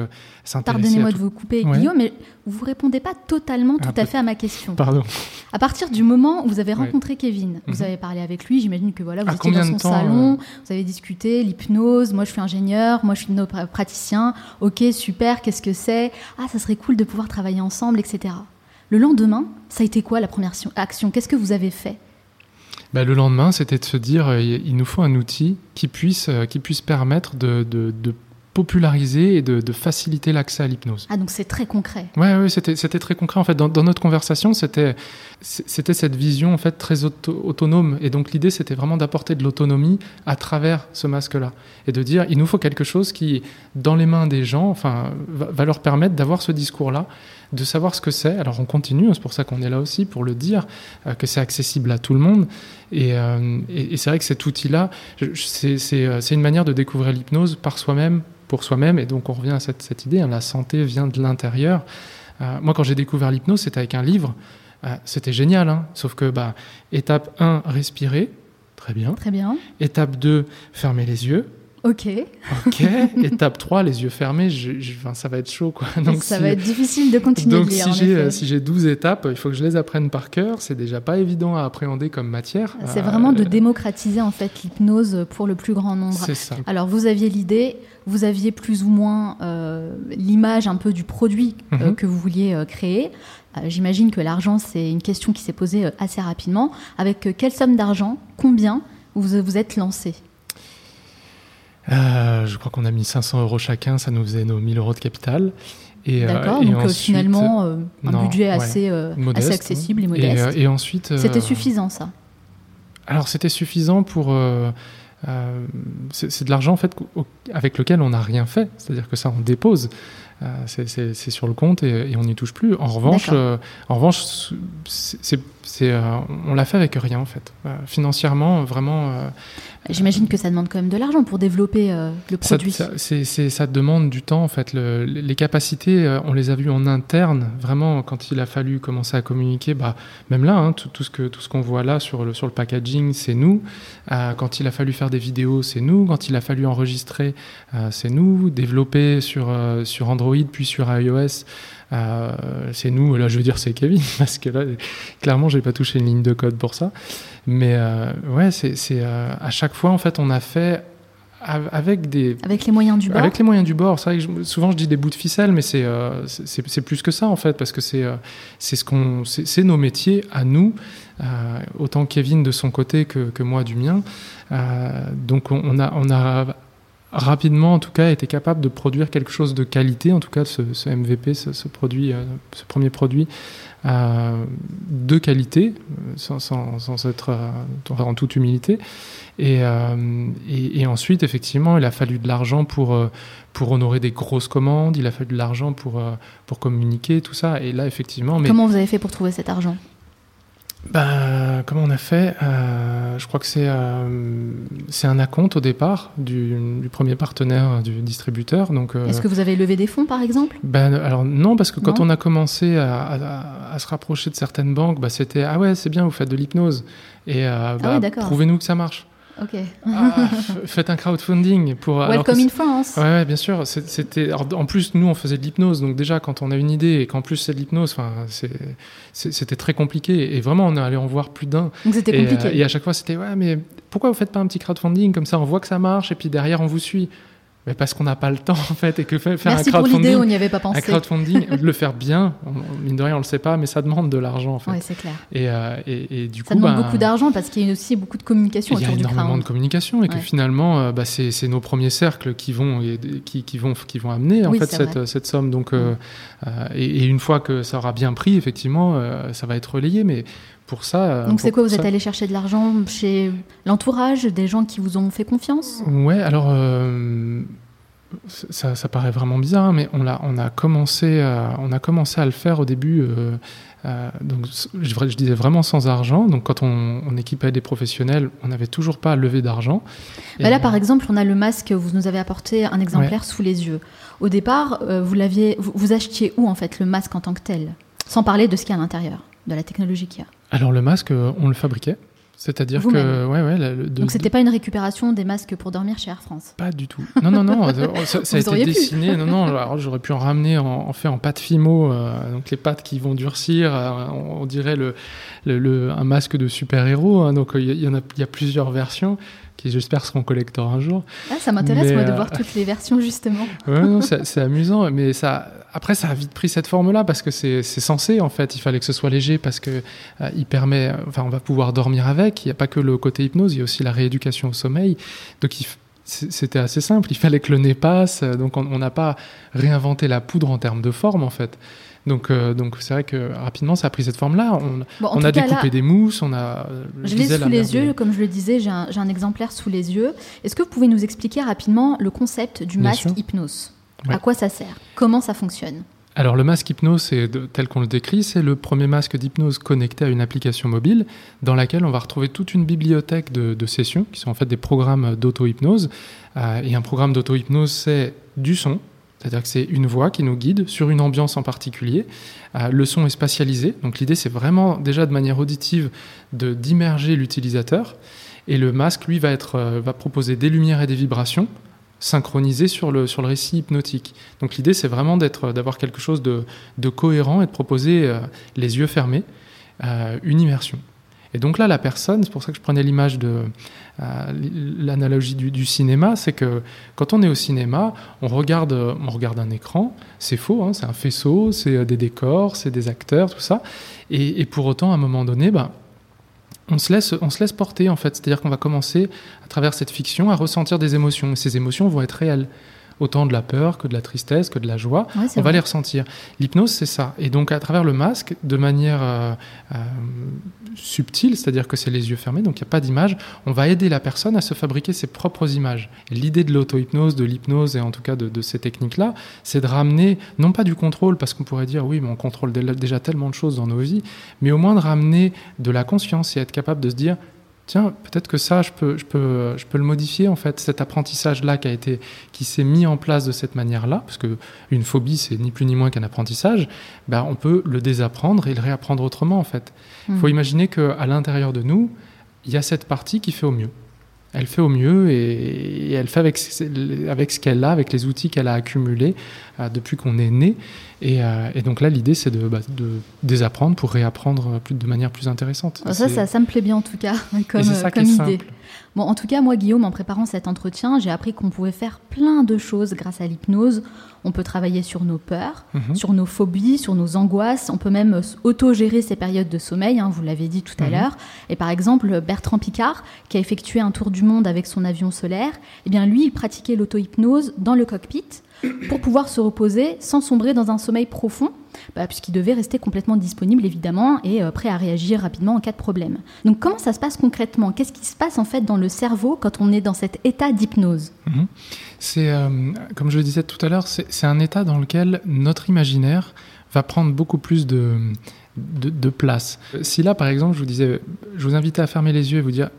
[SPEAKER 1] Pardonnez-moi de vous couper, Guillaume, mais vous ne répondez pas totalement tout à fait à ma question.
[SPEAKER 2] Pardon.
[SPEAKER 1] À partir du moment où vous avez rencontré Kevin, vous mhm. avez parlé avec lui, j'imagine que voilà, vous étiez dans son salon, euh vous avez discuté, l'hypnose, moi je suis ingénieur, moi je suis praticien, ok, super, qu'est-ce que c'est? Ah, ça serait cool de pouvoir travailler ensemble, etc. Le lendemain, ça a été quoi la première action? Qu'est-ce que vous avez fait?
[SPEAKER 2] Bah, le lendemain, c'était de se dire, euh, il nous faut un outil qui puisse, euh, qui puisse permettre de, de, de populariser et de, de faciliter l'accès à l'hypnose.
[SPEAKER 1] Ah, donc c'est très concret.
[SPEAKER 2] Oui, ouais, c'était, c'était très concret. En fait, dans, dans notre conversation, c'était, c'était cette vision en fait très autonome. Et donc l'idée, c'était vraiment d'apporter de l'autonomie à travers ce masque-là. Et de dire, il nous faut quelque chose qui, dans les mains des gens, enfin, va, va leur permettre d'avoir ce discours-là de savoir ce que c'est. Alors on continue, c'est pour ça qu'on est là aussi, pour le dire, euh, que c'est accessible à tout le monde. Et, euh, c'est vrai que cet outil-là, euh, c'est une manière de découvrir l'hypnose par soi-même, pour soi-même. Et donc on revient à cette, idée, hein, la santé vient de l'intérieur. moi, quand j'ai découvert l'hypnose, c'était avec un livre. c'était génial, hein. sauf que bah, étape 1, respirer. Très bien.
[SPEAKER 1] Très bien.
[SPEAKER 2] Étape 2, fermer les yeux.
[SPEAKER 1] Ok.
[SPEAKER 2] Ok. [laughs] Étape 3, les yeux fermés, je, je- enfin, ça va être chaud. Quoi. Donc,
[SPEAKER 1] ça
[SPEAKER 2] si,
[SPEAKER 1] va être difficile de continuer
[SPEAKER 2] donc
[SPEAKER 1] de lire.
[SPEAKER 2] si j'ai euh, si j'ai 12 étapes, il faut que je les apprenne par cœur. C'est déjà pas évident à appréhender comme matière.
[SPEAKER 1] C'est
[SPEAKER 2] Euh,
[SPEAKER 1] vraiment de démocratiser en fait l'hypnose pour le plus grand nombre.
[SPEAKER 2] C'est ça.
[SPEAKER 1] Alors vous aviez l'idée, vous aviez plus ou moins euh, l'image un peu du produit euh,
[SPEAKER 2] Mhm.
[SPEAKER 1] que vous vouliez euh, créer. Euh, J'imagine que l'argent c'est une question qui s'est posée euh, assez rapidement. Avec euh, quelle somme d'argent, combien vous vous êtes lancé?
[SPEAKER 2] Euh, je crois qu'on a mis 500 euros chacun, ça nous faisait nos 1000 euros de capital. Et, euh,
[SPEAKER 1] D'accord, donc
[SPEAKER 2] ensuite-
[SPEAKER 1] finalement euh, un
[SPEAKER 2] non,
[SPEAKER 1] budget assez,
[SPEAKER 2] modeste,
[SPEAKER 1] assez accessible et modeste.
[SPEAKER 2] euh, et ensuite. euh,
[SPEAKER 1] C'était suffisant ça?
[SPEAKER 2] Alors c'était suffisant pour. c'est de l'argent en fait avec lequel on n'a rien fait. C'est-à-dire que ça on dépose. C'est- sur le compte et, et on n'y touche plus. En revanche, en revanche, c'est c'est- euh, on l'a fait avec rien en fait. Euh, financièrement, vraiment. euh,
[SPEAKER 1] J'imagine que ça demande quand même de l'argent pour développer le produit.
[SPEAKER 2] ça, c'est- ça demande du temps en fait. Le- les capacités, on les a vues en interne. Vraiment, quand il a fallu commencer à communiquer, bah, même là, hein, tout, tout ce que tout ce qu'on voit là sur le sur le packaging, c'est nous. Quand il a fallu faire des vidéos, c'est nous. Quand il a fallu enregistrer, c'est nous. Développer sur sur Android puis sur iOS. Euh, c'est nous, là je veux dire c'est Kevin, [laughs] parce que là clairement j'ai pas touché une ligne de code pour ça. Mais euh, ouais, c'est euh, à chaque fois en fait on a fait av- avec des,
[SPEAKER 1] Avec les moyens du bord.
[SPEAKER 2] avec les moyens du bord, c'est vrai que je- souvent je dis des bouts de ficelle, mais c'est euh, c'est- plus que ça en fait, parce que c'est euh, c'est ce qu'on c'est nos métiers à nous, euh, autant Kevin de son côté que, que moi du mien. Donc on, on a on a rapidement en tout cas été capable de produire quelque chose de qualité, en tout cas ce, MVP, ce, produit, euh, ce premier produit euh, de qualité, sans, être euh, en toute humilité. Et, et, et ensuite, effectivement, il a fallu de l'argent pour, pour honorer des grosses commandes, il a fallu de l'argent pour, pour communiquer, tout ça. Et là, effectivement, mais
[SPEAKER 1] Comment vous avez fait pour trouver cet argent?
[SPEAKER 2] Bah, comment on a fait Euh, Je crois que c'est euh, c'est un acompte au départ du, du premier partenaire du distributeur. Donc, euh,
[SPEAKER 1] Est-ce que vous avez levé des fonds par exemple?
[SPEAKER 2] Ben, alors non, parce que quand on a commencé à, à- à se rapprocher de certaines banques, bah, c'était ah ouais c'est bien, vous faites de l'hypnose et euh, bah,
[SPEAKER 1] oui,
[SPEAKER 2] prouvez-nous que ça marche.
[SPEAKER 1] Ok.
[SPEAKER 2] Ah, faites un crowdfunding pour.
[SPEAKER 1] Welcome in France.
[SPEAKER 2] Ouais, ouais, bien sûr. C'était. En plus, nous, on faisait de l'hypnose, donc déjà, quand on a une idée et qu'en plus c'est de l'hypnose, c'était très compliqué. Et vraiment, on est allé en voir plus d'un.
[SPEAKER 1] Donc c'était compliqué.
[SPEAKER 2] euh, et à chaque fois, c'était ouais, mais pourquoi vous faites pas un petit crowdfunding comme ça On voit que ça marche, et puis derrière, on vous suit. Mais parce qu'on n'a pas le temps, en fait, et que fa- faire
[SPEAKER 1] Merci
[SPEAKER 2] un
[SPEAKER 1] pour
[SPEAKER 2] crowdfunding.
[SPEAKER 1] l'idée, on n'y avait pas
[SPEAKER 2] un
[SPEAKER 1] pensé.
[SPEAKER 2] crowdfunding, [laughs] le faire bien, on- mine de rien, on le sait pas, mais ça demande de l'argent, en fait.
[SPEAKER 1] Ouais, c'est clair.
[SPEAKER 2] Et, euh, et, et du
[SPEAKER 1] Ça
[SPEAKER 2] coup,
[SPEAKER 1] demande
[SPEAKER 2] bah,
[SPEAKER 1] beaucoup d'argent parce qu'il y a aussi beaucoup de communication
[SPEAKER 2] il y a énormément de communication et que finalement, euh, bah, c'est nos premiers cercles qui vont, qui, qui vont, qui vont amener en
[SPEAKER 1] Oui,
[SPEAKER 2] fait cette, cette somme. Donc, euh, euh, et, et une fois que ça aura bien pris, effectivement, ça va être relayé. Mais pour ça, euh,
[SPEAKER 1] Donc c'est quoi Vous
[SPEAKER 2] ça-
[SPEAKER 1] êtes allé chercher de l'argent chez l'entourage, des gens qui vous ont fait confiance?
[SPEAKER 2] Ouais, alors euh, ça, ça paraît vraiment bizarre, mais on a, on a commencé, à, on a commencé à le faire au début. euh, euh, donc, je, je disais vraiment sans argent. Donc, quand on, on équipait des professionnels, on n'avait toujours pas à lever d'argent.
[SPEAKER 1] Bah Là, par exemple, on a le masque, vous nous avez apporté un exemplaire sous les yeux. Au départ, euh, vous, l'aviez, vous, vous achetiez où en fait le masque en tant que tel? Sans parler de ce qu'il y a à l'intérieur, de la technologie qu'il y a.
[SPEAKER 2] Alors le masque, euh, on le fabriquait. C'est-à-dire que ouais, ouais, la- le- de-
[SPEAKER 1] Donc c'était pas une récupération des masques pour dormir chez Air France?
[SPEAKER 2] pas du tout. Non, non, non. euh, ça, ça a été dessiné. Non, non. Alors j'aurais pu en ramener en, en fait en pâte fimo, euh, donc les pâtes qui vont durcir. euh, on, on dirait le, le- le- un masque de super héros. hein. donc il y, y en a, il y a plusieurs versions qui j'espère seront collector un jour.
[SPEAKER 1] Ah, ça m'intéresse moi de
[SPEAKER 2] euh,
[SPEAKER 1] voir toutes les versions justement. [laughs]
[SPEAKER 2] Ouais, c'est amusant, mais ça, après, ça a vite pris cette forme-là parce que c'est censé, en fait. Il fallait que ce soit léger parce que euh, il permet, enfin, on va pouvoir dormir avec. Il n'y a pas que le côté hypnose, il y a aussi la rééducation au sommeil. Donc, il c'était assez simple. Il fallait que le nez passe. Donc, on on n'a pas réinventé la poudre en termes de forme, en fait. Donc, euh, donc c'est vrai que rapidement, ça a pris cette forme-là. On,
[SPEAKER 1] Bon,
[SPEAKER 2] a
[SPEAKER 1] cas,
[SPEAKER 2] découpé
[SPEAKER 1] là,
[SPEAKER 2] des mousses, on a. euh,
[SPEAKER 1] je l'ai
[SPEAKER 2] la
[SPEAKER 1] sous les yeux, comme je le disais, j'ai un, exemplaire sous les yeux. Est-ce que vous pouvez nous expliquer rapidement le concept du masque hypnose?
[SPEAKER 2] Ouais.
[SPEAKER 1] À quoi ça sert? Comment ça fonctionne?
[SPEAKER 2] Alors le masque hypnose, tel qu'on le décrit, c'est le premier masque d'hypnose connecté à une application mobile dans laquelle on va retrouver toute une bibliothèque de, de sessions qui sont en fait des programmes d'auto-hypnose. Euh, et un programme d'auto-hypnose, c'est du son, c'est-à-dire que c'est une voix qui nous guide sur une ambiance en particulier. Euh, le son est spatialisé, donc l'idée c'est vraiment déjà de manière auditive de d'immerger l'utilisateur. Et le masque, lui, va, être, euh, proposer des lumières et des vibrations synchronisé sur le, récit hypnotique. Donc l'idée, c'est vraiment d'être, d'avoir quelque chose de, cohérent et de proposer, euh, les yeux fermés, euh, une immersion. Et donc là, la personne, c'est pour ça que je prenais l'image de euh, l'analogie du, cinéma, c'est que quand on est au cinéma, on regarde, on regarde un écran, c'est faux, hein, c'est un faisceau, c'est des décors, c'est des acteurs, tout ça. Et, et, pour autant, à un moment donné, bah, on se laisse, on se laisse porter en fait. C'est-à-dire qu'on va commencer à travers cette fiction à ressentir des émotions. Et ces émotions vont être réelles autant de la peur que de la tristesse, que de la joie.
[SPEAKER 1] Ouais,
[SPEAKER 2] on
[SPEAKER 1] vrai.
[SPEAKER 2] va les ressentir. L'hypnose, c'est ça. Et donc, à travers le masque, de manière euh, euh, subtile, c'est-à-dire que c'est les yeux fermés, donc il n'y a pas d'image, on va aider la personne à se fabriquer ses propres images. L'idée de l'auto-hypnose, de l'hypnose et en tout cas de, de ces techniques-là, c'est de ramener, non pas du contrôle, parce qu'on pourrait dire oui, mais on contrôle déjà tellement de choses dans nos vies, mais au moins de ramener de la conscience et être capable de se dire tiens, peut-être que ça, je peux, je peux, je peux le modifier en fait. Cet apprentissage-là qui a été, qui s'est mis en place de cette manière-là, parce que une phobie, c'est ni plus ni moins qu'un apprentissage. Ben, on peut le désapprendre et le réapprendre autrement en fait. Il mmh. faut imaginer que à l'intérieur de nous, il y a cette partie qui fait au mieux. Elle fait au mieux et, et elle fait avec, avec ce qu'elle a, avec les outils qu'elle a accumulés euh, depuis qu'on est né. Et, euh, et, donc là, l'idée, c'est de, bah, de, désapprendre pour réapprendre plus, de manière plus intéressante.
[SPEAKER 1] Ça, ça, ça, me plaît bien en tout cas, [laughs] comme, comme idée. Bon, en tout cas, moi, Guillaume, en préparant cet entretien, j'ai appris qu'on pouvait faire plein de choses grâce à l'hypnose. On peut travailler sur nos peurs,
[SPEAKER 2] Mhm.
[SPEAKER 1] sur nos phobies, sur nos angoisses. On peut même auto-gérer ces périodes de sommeil, hein, vous l'avez dit tout à mmh. l'heure. Et par exemple, Bertrand Picard, qui a effectué un tour du monde avec son avion solaire, eh bien lui, il pratiquait l'auto-hypnose dans le cockpit pour pouvoir se reposer sans sombrer dans un sommeil profond, bah, puisqu'il devait rester complètement disponible évidemment et euh, prêt à réagir rapidement en cas de problème. Donc comment ça se passe concrètement? Qu'est-ce qui se passe en fait dans le cerveau quand on est dans cet état d'hypnose?
[SPEAKER 2] Mmh. C'est, euh, comme je le disais tout à l'heure, c'est un état dans lequel notre imaginaire va prendre beaucoup plus de, de, de place. Si là, par exemple, je vous disais, je vous invitais à fermer les yeux et vous dire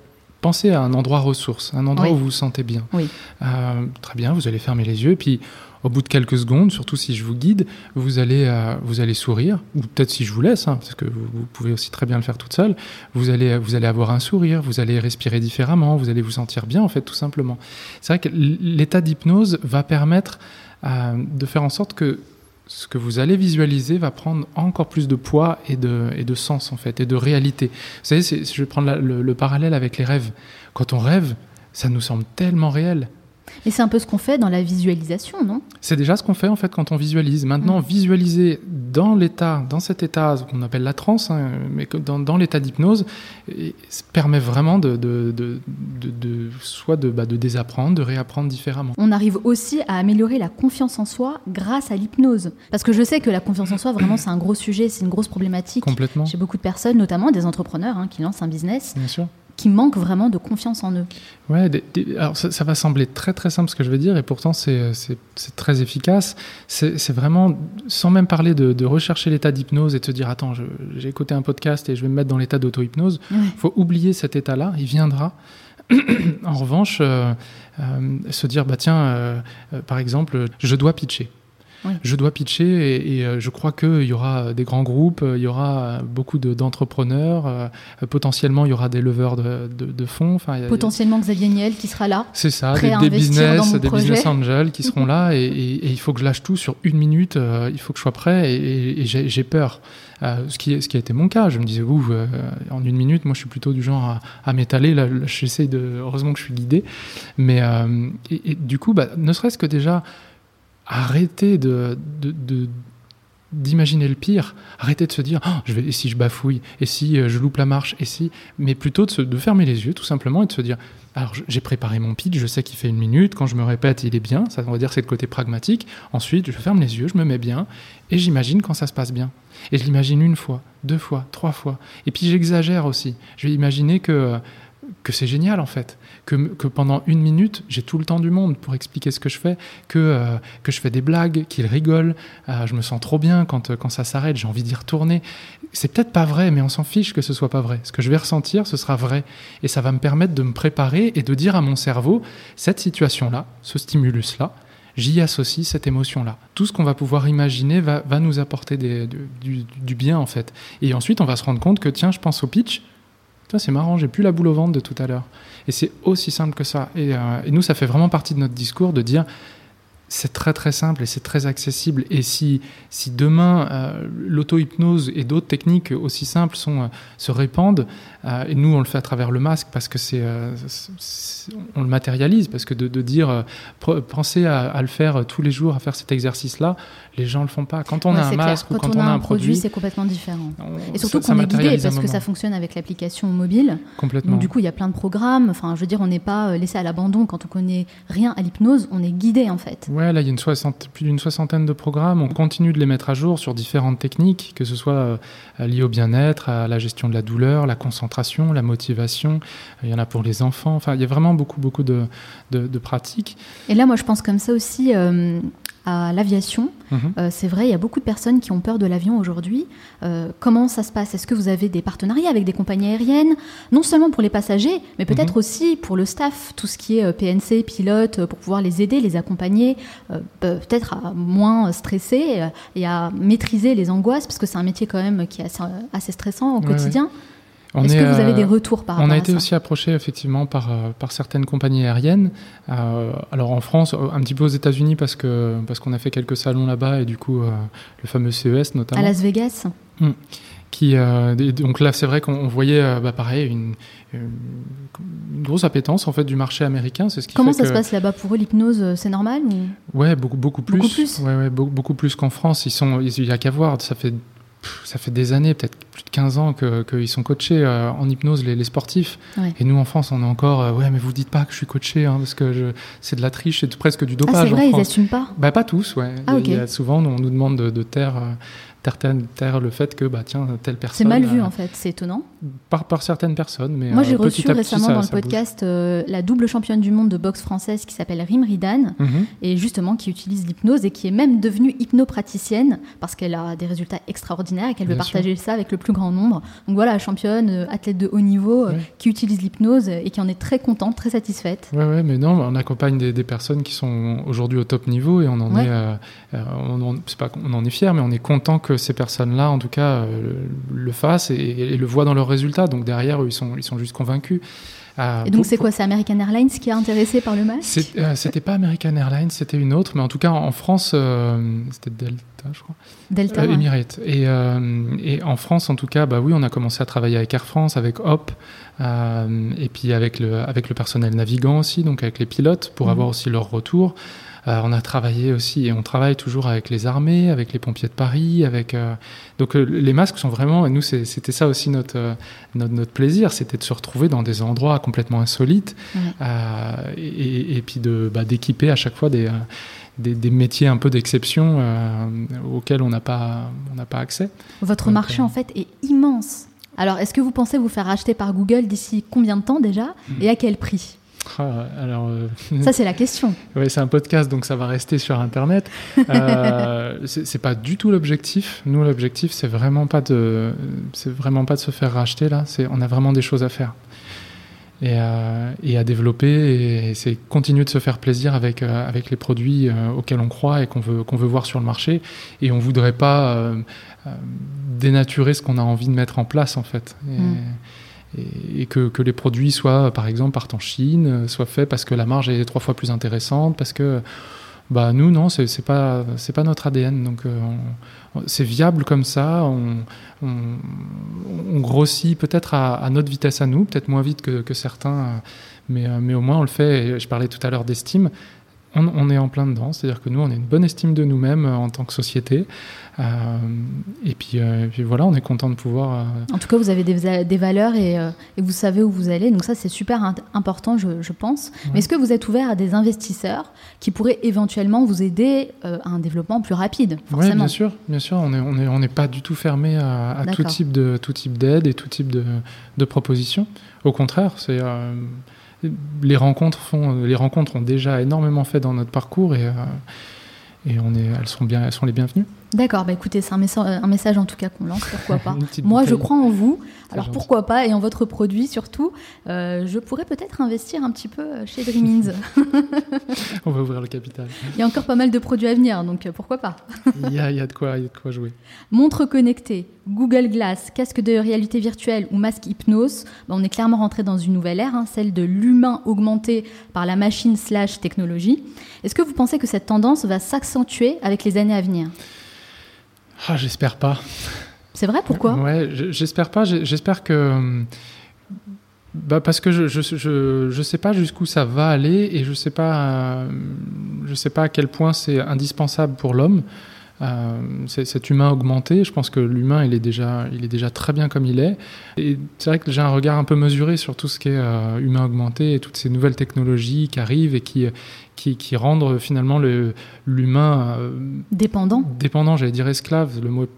[SPEAKER 2] pensez à un endroit ressource, un endroit
[SPEAKER 1] oui.
[SPEAKER 2] où vous vous sentez bien.
[SPEAKER 1] Oui.
[SPEAKER 2] Euh, très bien, vous allez fermer les yeux, puis au bout de quelques secondes, surtout si je vous guide, vous allez, euh, vous allez sourire, ou peut-être si je vous laisse, hein, parce que vous, pouvez aussi très bien le faire toute seule, vous allez, vous allez avoir un sourire, vous allez respirer différemment, vous allez vous sentir bien, en fait, tout simplement. C'est vrai que l'état d'hypnose va permettre euh, de faire en sorte que ce que vous allez visualiser va prendre encore plus de poids et de, et de sens, en fait, et de réalité. Vous savez, je vais prendre le parallèle avec les rêves. Quand on rêve, ça nous semble tellement réel.
[SPEAKER 1] Et c'est un peu ce qu'on fait dans la visualisation, non?
[SPEAKER 2] C'est déjà ce qu'on fait en fait quand on visualise. Maintenant, mmh. visualiser dans l'état, dans cet état qu'on appelle la transe, hein, mais dans, dans l'état d'hypnose, permet vraiment de, de, de, de soit de, bah, de désapprendre, de réapprendre différemment.
[SPEAKER 1] On arrive aussi à améliorer la confiance en soi grâce à l'hypnose. Parce que je sais que la confiance en soi, vraiment, c'est un gros sujet, c'est une grosse problématique
[SPEAKER 2] Complètement.
[SPEAKER 1] chez beaucoup de personnes, notamment des entrepreneurs hein, qui lancent un business.
[SPEAKER 2] Bien sûr
[SPEAKER 1] qui manquent vraiment de confiance en eux.
[SPEAKER 2] Ouais, des, des, alors ça, ça, va sembler très très simple ce que je vais dire, et pourtant c'est très efficace. C'est vraiment, sans même parler de, de rechercher l'état d'hypnose et de se dire attends, j'ai écouté un podcast et je vais me mettre dans l'état d'auto-hypnose, il
[SPEAKER 1] ouais.
[SPEAKER 2] faut oublier cet état-là, il viendra. [clears throat] en revanche, euh, euh, se dire bah tiens, euh, par exemple, je dois pitcher.
[SPEAKER 1] Oui.
[SPEAKER 2] Je dois pitcher et, et euh, je crois qu'il y aura des grands groupes, il y aura beaucoup d'entrepreneurs, de, euh, potentiellement il y aura des leveurs de, de, de fonds. Enfin, a,
[SPEAKER 1] potentiellement Xavier Niel qui sera là.
[SPEAKER 2] C'est ça, des, des business, des business angels qui seront là et, et, et, il faut que je lâche tout sur une minute, euh, il faut que je sois prêt et, j'ai peur. Euh, ce, qui, ce qui a été mon cas, je me disais, ouh, euh, en une minute, moi je suis plutôt du genre à, à m'étaler, là, j'essaie de, heureusement que je suis guidé, mais euh, et, du coup, bah, ne serait-ce que déjà arrêter de, d'imaginer le pire, arrêter de se dire oh, je vais, et si je bafouille, et si euh, je loupe la marche, et si, mais plutôt de, de fermer les yeux tout simplement et de se dire alors j'ai préparé mon pitch, je sais qu'il fait une minute, quand je me répète il est bien, ça on va dire c'est le côté pragmatique, ensuite je ferme les yeux, je me mets bien et j'imagine quand ça se passe bien. Et je l'imagine une fois, deux fois, trois fois, et puis j'exagère aussi, je vais imaginer que que c'est génial en fait, que, que pendant une minute j'ai tout le temps du monde pour expliquer ce que je fais, que, euh, que je fais des blagues, qu'ils rigolent, euh, je me sens trop bien quand, quand ça s'arrête, j'ai envie d'y retourner. C'est peut-être pas vrai, mais on s'en fiche que ce soit pas vrai. Ce que je vais ressentir, ce sera vrai. Et ça va me permettre de me préparer et de dire à mon cerveau, cette situation-là, ce stimulus-là, j'y associe cette émotion-là. Tout ce qu'on va pouvoir imaginer va, va nous apporter des, du, du bien en fait. Et ensuite, on va se rendre compte que tiens, je pense au pitch, c'est marrant, j'ai plus la boule au ventre de tout à l'heure. Et c'est aussi simple que ça. Et, et, nous, ça fait vraiment partie de notre discours de dire c'est très très simple et c'est très accessible. Et si, si demain euh, l'auto-hypnose et d'autres techniques aussi simples sont, euh, se répandent, euh, et nous on le fait à travers le masque parce que c'est, on le matérialise, parce que de, dire pensez à, le faire tous les jours, à faire cet exercice-là, les gens le font pas. Quand on a un masque
[SPEAKER 1] ou
[SPEAKER 2] quand, on, a un, produit,
[SPEAKER 1] c'est complètement différent. et surtout qu'on est guidé parce que ça fonctionne avec l'application mobile.
[SPEAKER 2] Complètement.
[SPEAKER 1] Donc du coup il y a plein de programmes. Enfin je veux dire on n'est pas laissé à l'abandon quand on connaît rien à l'hypnose, on est guidé en fait.
[SPEAKER 2] Ouais, là, il y a une soixante, plus d'une soixantaine de programmes. On continue de les mettre à jour sur différentes techniques, que ce soit euh, liées au bien-être, à la gestion de la douleur, la concentration, la motivation. Il y en a pour les enfants. Enfin, il y a vraiment beaucoup, beaucoup de, de, pratiques.
[SPEAKER 1] Et là, moi, je pense comme ça aussi euh, à l'aviation. Mhm. Euh, c'est vrai, il y a beaucoup de personnes qui ont peur de l'avion aujourd'hui. Euh, comment ça se passe? Est-ce que vous avez des partenariats avec des compagnies aériennes? Non seulement pour les passagers, mais peut-être mhm. aussi pour le staff, tout ce qui est euh, PNC, pilote, pour pouvoir les aider, les accompagner, peut-être à moins stresser et à maîtriser les angoisses, parce que c'est un métier quand même qui est assez, stressant au quotidien. Est-ce que vous avez des retours par
[SPEAKER 2] On
[SPEAKER 1] a
[SPEAKER 2] été aussi approché effectivement par, euh, par certaines compagnies aériennes. Euh, alors en France, euh, un petit peu aux États-Unis parce que parce qu'on a fait quelques salons là-bas et du coup le fameux CES notamment.
[SPEAKER 1] À Las Vegas.
[SPEAKER 2] Hum. Qui, donc là, c'est vrai qu'on voyait, bah, pareil, une, une, grosse appétence en fait du marché américain. C'est ce qui
[SPEAKER 1] Comment ça se passe là-bas pour eux? L'hypnose, c'est normal ou...
[SPEAKER 2] Ouais, beaucoup beaucoup plus.
[SPEAKER 1] Beaucoup plus.
[SPEAKER 2] Ouais, ouais, beaucoup, beaucoup plus qu'en France. Ils sont, il y a qu'à voir. Ça fait ça fait des années, peut-être plus de 15 ans, qu'ils sont coachés euh, en hypnose, les, sportifs. Et nous, en France, on est encore, euh, ouais, mais vous dites pas que je suis coaché, hein, parce que c'est de la triche, c'est presque du dopage. Ah,
[SPEAKER 1] c'est vrai, ils n'assument pas
[SPEAKER 2] bah, Pas tous, ouais. Ah, il y a, souvent, on nous demande de, de taire. Euh, le fait que bah tiens telle personne.
[SPEAKER 1] C'est mal vu en fait, c'est étonnant.
[SPEAKER 2] Par, par certaines personnes, mais
[SPEAKER 1] moi j'ai reçu récemment dans le podcast la double championne du monde de boxe française qui s'appelle Rim Ridan mhm. et justement qui utilise l'hypnose et qui est même devenue hypnopraticienne parce qu'elle a des résultats extraordinaires et qu'elle veut partager ça avec le plus grand nombre. Donc voilà, championne, athlète de haut niveau qui utilise l'hypnose et qui en est très contente, très satisfaite.
[SPEAKER 2] Ouais ouais, mais non, on accompagne des, des personnes qui sont aujourd'hui au top niveau et on en est, euh, on, pas, on en est fier, mais on est content que ces personnes-là, en tout cas, euh, le fassent et, le voient dans leurs résultats. Donc derrière, eux, ils sont, ils sont juste convaincus.
[SPEAKER 1] Euh, et donc c'est quoi C'est American Airlines qui est intéressé par le masque
[SPEAKER 2] euh, C'était pas American Airlines, c'était une autre, mais en tout cas en France, c'était Delta, je crois.
[SPEAKER 1] Delta.
[SPEAKER 2] Emirates. Et, et, en France, en tout cas, bah oui, on a commencé à travailler avec Air France, avec Hop, et puis avec le, avec le personnel navigant aussi, donc avec les pilotes, pour mmh. avoir aussi leur retour. Euh, on a travaillé aussi et on travaille toujours avec les armées, avec les pompiers de Paris, avec euh, donc euh, les masques sont vraiment et nous c'était ça aussi notre, notre, plaisir, c'était de se retrouver dans des endroits complètement insolites et, puis de bah, d'équiper à chaque fois des des, métiers un peu d'exception auxquels on n'a pas, on pas accès.
[SPEAKER 1] Votre marché, en fait, est immense. Alors, est-ce que vous pensez vous faire acheter par Google d'ici combien de temps déjà? Mm. Et à quel prix?
[SPEAKER 2] Ah, alors, euh,
[SPEAKER 1] Ça, c'est la question. [laughs]
[SPEAKER 2] oui, c'est un podcast, donc ça va rester sur Internet. Euh, [laughs] c'est pas du tout l'objectif. Nous, l'objectif, c'est vraiment pas de, c'est vraiment pas de se faire racheter là. C'est, on a vraiment des choses à faire et, euh, et à développer. Et c'est continuer de se faire plaisir avec euh, avec les produits auxquels on croit et qu'on veut qu'on veut voir sur le marché. Et on voudrait pas dénaturer ce qu'on a envie de mettre en place en fait. Et, mm et, que, les produits soient, par exemple, partent en Chine, soient faits parce que la marge est trois fois plus intéressante, parce que bah nous non, c'est pas pas notre ADN, donc euh, c'est viable comme ça. On, grossit peut-être à, notre vitesse à nous, peut-être moins vite que, certains, mais mais au moins on le fait. Je parlais tout à l'heure d'estime on, est en plein dedans, c'est-à-dire que nous, on a une bonne estime de nous-mêmes euh, en tant que société. Euh, et, puis, euh, puis, voilà, on est content de pouvoir.
[SPEAKER 1] En tout cas, vous avez des, valeurs et, vous savez où vous allez. Donc ça, c'est super important, je, pense. Mais est-ce que vous êtes ouvert à des investisseurs qui pourraient éventuellement vous aider à un développement plus rapide
[SPEAKER 2] Oui, bien sûr, bien sûr. On n'est on est, on pas du tout fermé à, tout type de tout type d'aide et tout type de, de propositions. Au contraire, c'est les rencontres font, les rencontres ont déjà énormément fait dans notre parcours et, euh, et on est, elles sont bien, elles sont les bienvenues.
[SPEAKER 1] D'accord, bah écoutez, c'est un, un, message en tout cas qu'on lance, pourquoi [laughs] pas. Moi, je crois en vous, alors pourquoi pas, et en votre produit surtout. Euh, je pourrais peut-être investir un petit peu euh, chez Dreamins. [laughs]
[SPEAKER 2] On va ouvrir le capital.
[SPEAKER 1] Il y a encore pas mal de produits à venir, donc euh, pourquoi pas.
[SPEAKER 2] il, y a, il, y a de quoi, il y a de quoi jouer.
[SPEAKER 1] Montre connectée, Google Glass, casque de réalité virtuelle ou masque hypnose, bah, on est clairement rentré dans une nouvelle ère, hein, celle de l'humain augmenté par la machine slash technologie. Est-ce que vous pensez que cette tendance va s'accentuer avec les années à venir
[SPEAKER 2] ah, j'espère pas.
[SPEAKER 1] C'est vrai, pourquoi?
[SPEAKER 2] Ouais, j'espère pas. J'espère que. Bah parce que je je, je, je sais pas jusqu'où ça va aller et je sais pas je sais pas à quel point c'est indispensable pour l'homme euh, cet humain augmenté. Je pense que l'humain il est déjà il est déjà très bien comme il est et c'est vrai que j'ai un regard un peu mesuré sur tout ce qui est euh, humain augmenté et toutes ces nouvelles technologies qui arrivent et qui qui, qui rendent finalement l'humain
[SPEAKER 1] euh, dépendant.
[SPEAKER 2] Dépendant, j'allais dire esclave. Le mot est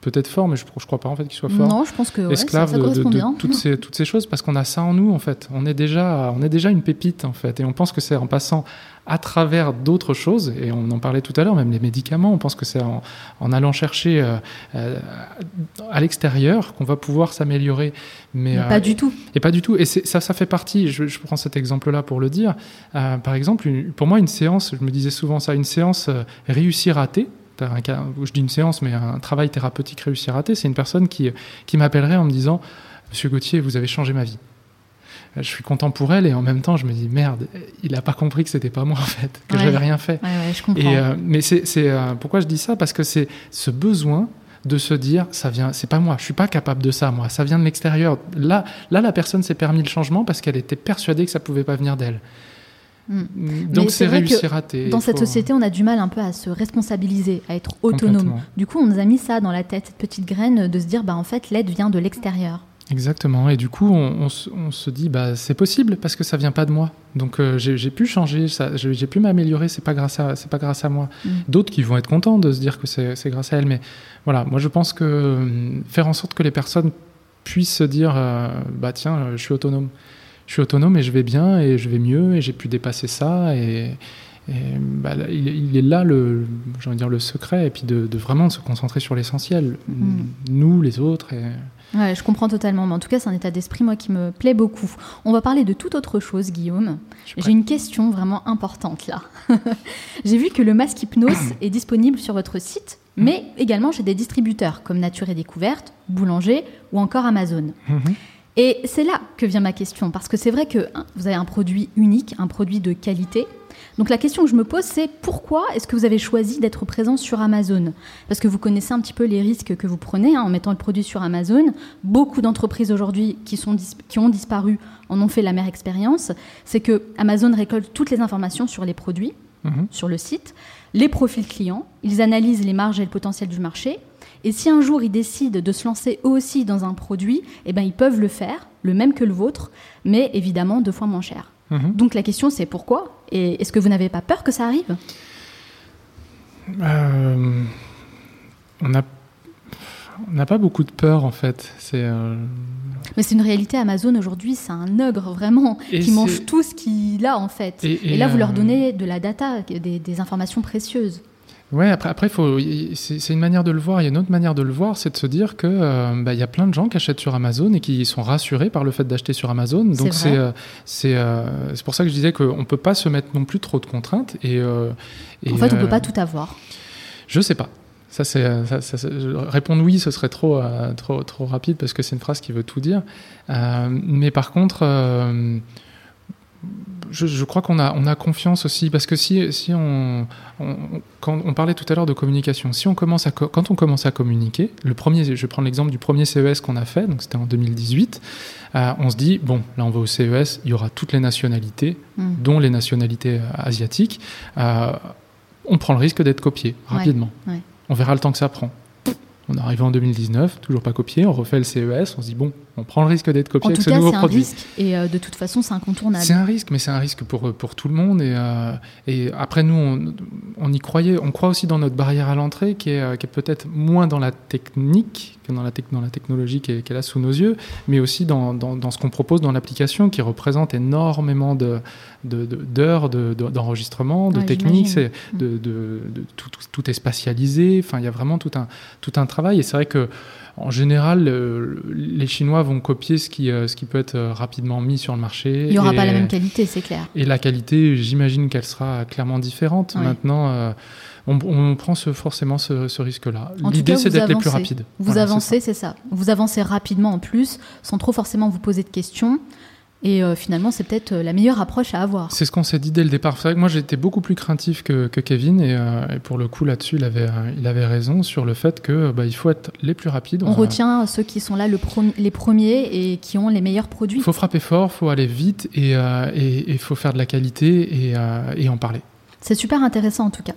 [SPEAKER 2] peut-être fort, mais je ne crois pas en fait qu'il soit fort.
[SPEAKER 1] Non, je pense que
[SPEAKER 2] esclave
[SPEAKER 1] ça,
[SPEAKER 2] de,
[SPEAKER 1] bien.
[SPEAKER 2] toutes ces toutes ces choses parce qu'on a ça en nous en fait. On est déjà on est déjà une pépite en fait et on pense que c'est en passant à travers d'autres choses et on en parlait tout à l'heure même les médicaments. On pense que c'est en, en, allant chercher euh, euh, à l'extérieur qu'on va pouvoir s'améliorer,
[SPEAKER 1] mais, pas du tout.
[SPEAKER 2] Et pas du tout. Et ça ça fait partie. Je, je prends cet exemple là pour le dire. par exemple, pour moi une séance, je me disais souvent ça, une séance réussie ratée je dis une séance, mais un travail thérapeutique réussi raté, c'est une personne qui, qui m'appellerait en me disant Monsieur Gauthier, vous avez changé ma vie. Je suis content pour elle et en même temps, je me dis merde, il n'a pas compris que c'était pas moi en fait, que j'avais rien fait.
[SPEAKER 1] je comprends. Et, euh,
[SPEAKER 2] mais c'est euh, pourquoi je dis ça? Parce que c'est ce besoin de se dire ça vient c'est pas moi je suis pas capable de ça moi ça vient de l'extérieur là là la personne s'est permis le changement parce qu'elle était persuadée que ça pouvait pas venir d'elle Mm. Donc c'est réussi raté.
[SPEAKER 1] Dans cette société, on a du mal un peu à se responsabiliser, à être autonome. Du coup, on nous a mis ça dans la tête, cette petite graine de se dire, bah en fait, l'aide vient de l'extérieur.
[SPEAKER 2] Exactement. Et du coup, on, se dit, bah c'est possible parce que ça vient pas de moi. Donc euh, j'ai pu changer, j'ai pu m'améliorer. C'est pas grâce à, c'est pas grâce à moi. Mm. D'autres qui vont être contents de se dire que c'est grâce à elle. Mais voilà, moi je pense que euh, faire en sorte que les personnes puissent se dire, euh, bah tiens, je suis autonome je suis autonome et je vais bien et je vais mieux et j'ai pu dépasser ça et, bah, il, est là le, dire le secret et puis de, vraiment se concentrer sur l'essentiel, mm. nous les autres. Et...
[SPEAKER 1] Ouais, je comprends totalement, mais en tout cas c'est un état d'esprit moi qui me plaît beaucoup. On va parler de toute autre chose, Guillaume. J'ai une question vraiment importante là. [laughs] j'ai vu que le masque hypnose [clears throat] est disponible sur votre site, mm. mais également chez des distributeurs comme Nature et Découverte, Boulanger ou encore Amazon. Mm-hmm. Et c'est là que vient ma question, parce que c'est vrai que hein, vous avez un produit unique, un produit de qualité. Donc la question que je me pose, c'est pourquoi est-ce que vous avez choisi d'être présent sur Amazon? Parce que vous connaissez un petit peu les risques que vous prenez hein, en mettant le produit sur Amazon. Beaucoup d'entreprises aujourd'hui qui, qui ont disparu en ont fait la mère expérience. C'est que Amazon récolte toutes les informations sur les produits, mhm. sur le site, les profils clients, ils analysent les marges et le potentiel du marché, et si un jour ils décident de se lancer eux aussi dans un produit, eh ben, ils peuvent le faire, le même que le vôtre, mais évidemment deux fois moins cher. Mhm. Donc la question c'est pourquoi Et est-ce que vous n'avez pas peur que ça arrive?
[SPEAKER 2] Euh, On n'a pas beaucoup de peur en fait. C'est. Euh,
[SPEAKER 1] mais c'est une réalité. Amazon aujourd'hui, c'est un ogre vraiment qui mange tout ce qu'il a en fait. Et, là, vous leur euh, donnez de la data, des informations précieuses.
[SPEAKER 2] Ouais, après, après faut, c'est une manière de le voir. Il y a une autre manière de le voir, c'est de se dire que euh, bah, il y a plein de gens qui achètent sur Amazon et qui sont rassurés par le fait d'acheter sur Amazon. Donc c'est euh, euh, pour ça que je disais qu'on ne peut pas se mettre non plus trop de contraintes. Et,
[SPEAKER 1] et en fait, on ne peut pas tout avoir.
[SPEAKER 2] Je sais pas. Ça, c'est, répondre oui, ce serait trop, trop, trop rapide parce que c'est une phrase qui veut tout dire. mais par contre, je, crois qu'on a, on a confiance aussi, parce que si, si on, quand on parlait tout à l'heure de communication, si on commence à, quand on commence à communiquer, le premier, je vais prendre l'exemple du premier CES qu'on a fait, donc c'était en 2018, euh, on se dit, bon, là on va au CES, il y aura toutes les nationalités, mm. dont les nationalités euh, asiatiques, euh, on prend le risque d'être copié rapidement. On verra le temps que ça prend. On arrive en 2019, toujours pas copié, on refait le CES, on se dit, bon, On prend le risque d'être copié
[SPEAKER 1] En
[SPEAKER 2] avec
[SPEAKER 1] tout
[SPEAKER 2] ce
[SPEAKER 1] cas,
[SPEAKER 2] nouveau
[SPEAKER 1] c'est un
[SPEAKER 2] produit.
[SPEAKER 1] risque et euh, de toute façon, c'est incontournable.
[SPEAKER 2] C'est un risque, mais c'est un risque pour, pour tout le monde. Et, euh, et après, nous, on, on y croyait. On croit aussi dans notre barrière à l'entrée, qui est, euh, qui est peut-être moins dans la technique que dans la, dans la technologie qui est, qui est là sous nos yeux, mais aussi dans, dans, dans ce qu'on propose dans l'application, qui représente énormément de, de, de- d'heures de, de- d'enregistrement, de
[SPEAKER 1] Ouais,
[SPEAKER 2] techniques. de, de- de- tout, tout- tout est spatialisé. Enfin, il y a vraiment tout un, tout un travail. Et c'est vrai que en général, euh, les Chinois vont copier ce qui, euh, ce qui peut être euh, rapidement mis sur le marché.
[SPEAKER 1] Il n'y aura
[SPEAKER 2] Et-
[SPEAKER 1] pas la même qualité, c'est clair.
[SPEAKER 2] et la qualité, j'imagine qu'elle sera clairement différente. Maintenant, euh, on, on prend ce, forcément ce, ce risque-là. L'idée, c'est d'être les plus rapides.
[SPEAKER 1] Vous
[SPEAKER 2] Voilà,
[SPEAKER 1] avancez, c'est ça. Vous avancez rapidement en plus, sans trop forcément vous poser de questions. Et euh, finalement, c'est peut-être euh, la meilleure approche à avoir.
[SPEAKER 2] C'est ce qu'on s'est dit dès le départ. C'est vrai que moi, j'étais beaucoup plus craintif que, que Kevin. Et, euh, et pour le coup, là-dessus, il avait, il avait raison sur le fait que bah, il faut être les plus rapides.
[SPEAKER 1] On retient ceux qui sont là le les premiers et qui ont les meilleurs produits.
[SPEAKER 2] Il faut frapper fort, il faut aller vite et il faut faire de la qualité et, et en parler.
[SPEAKER 1] C'est super intéressant en tout cas.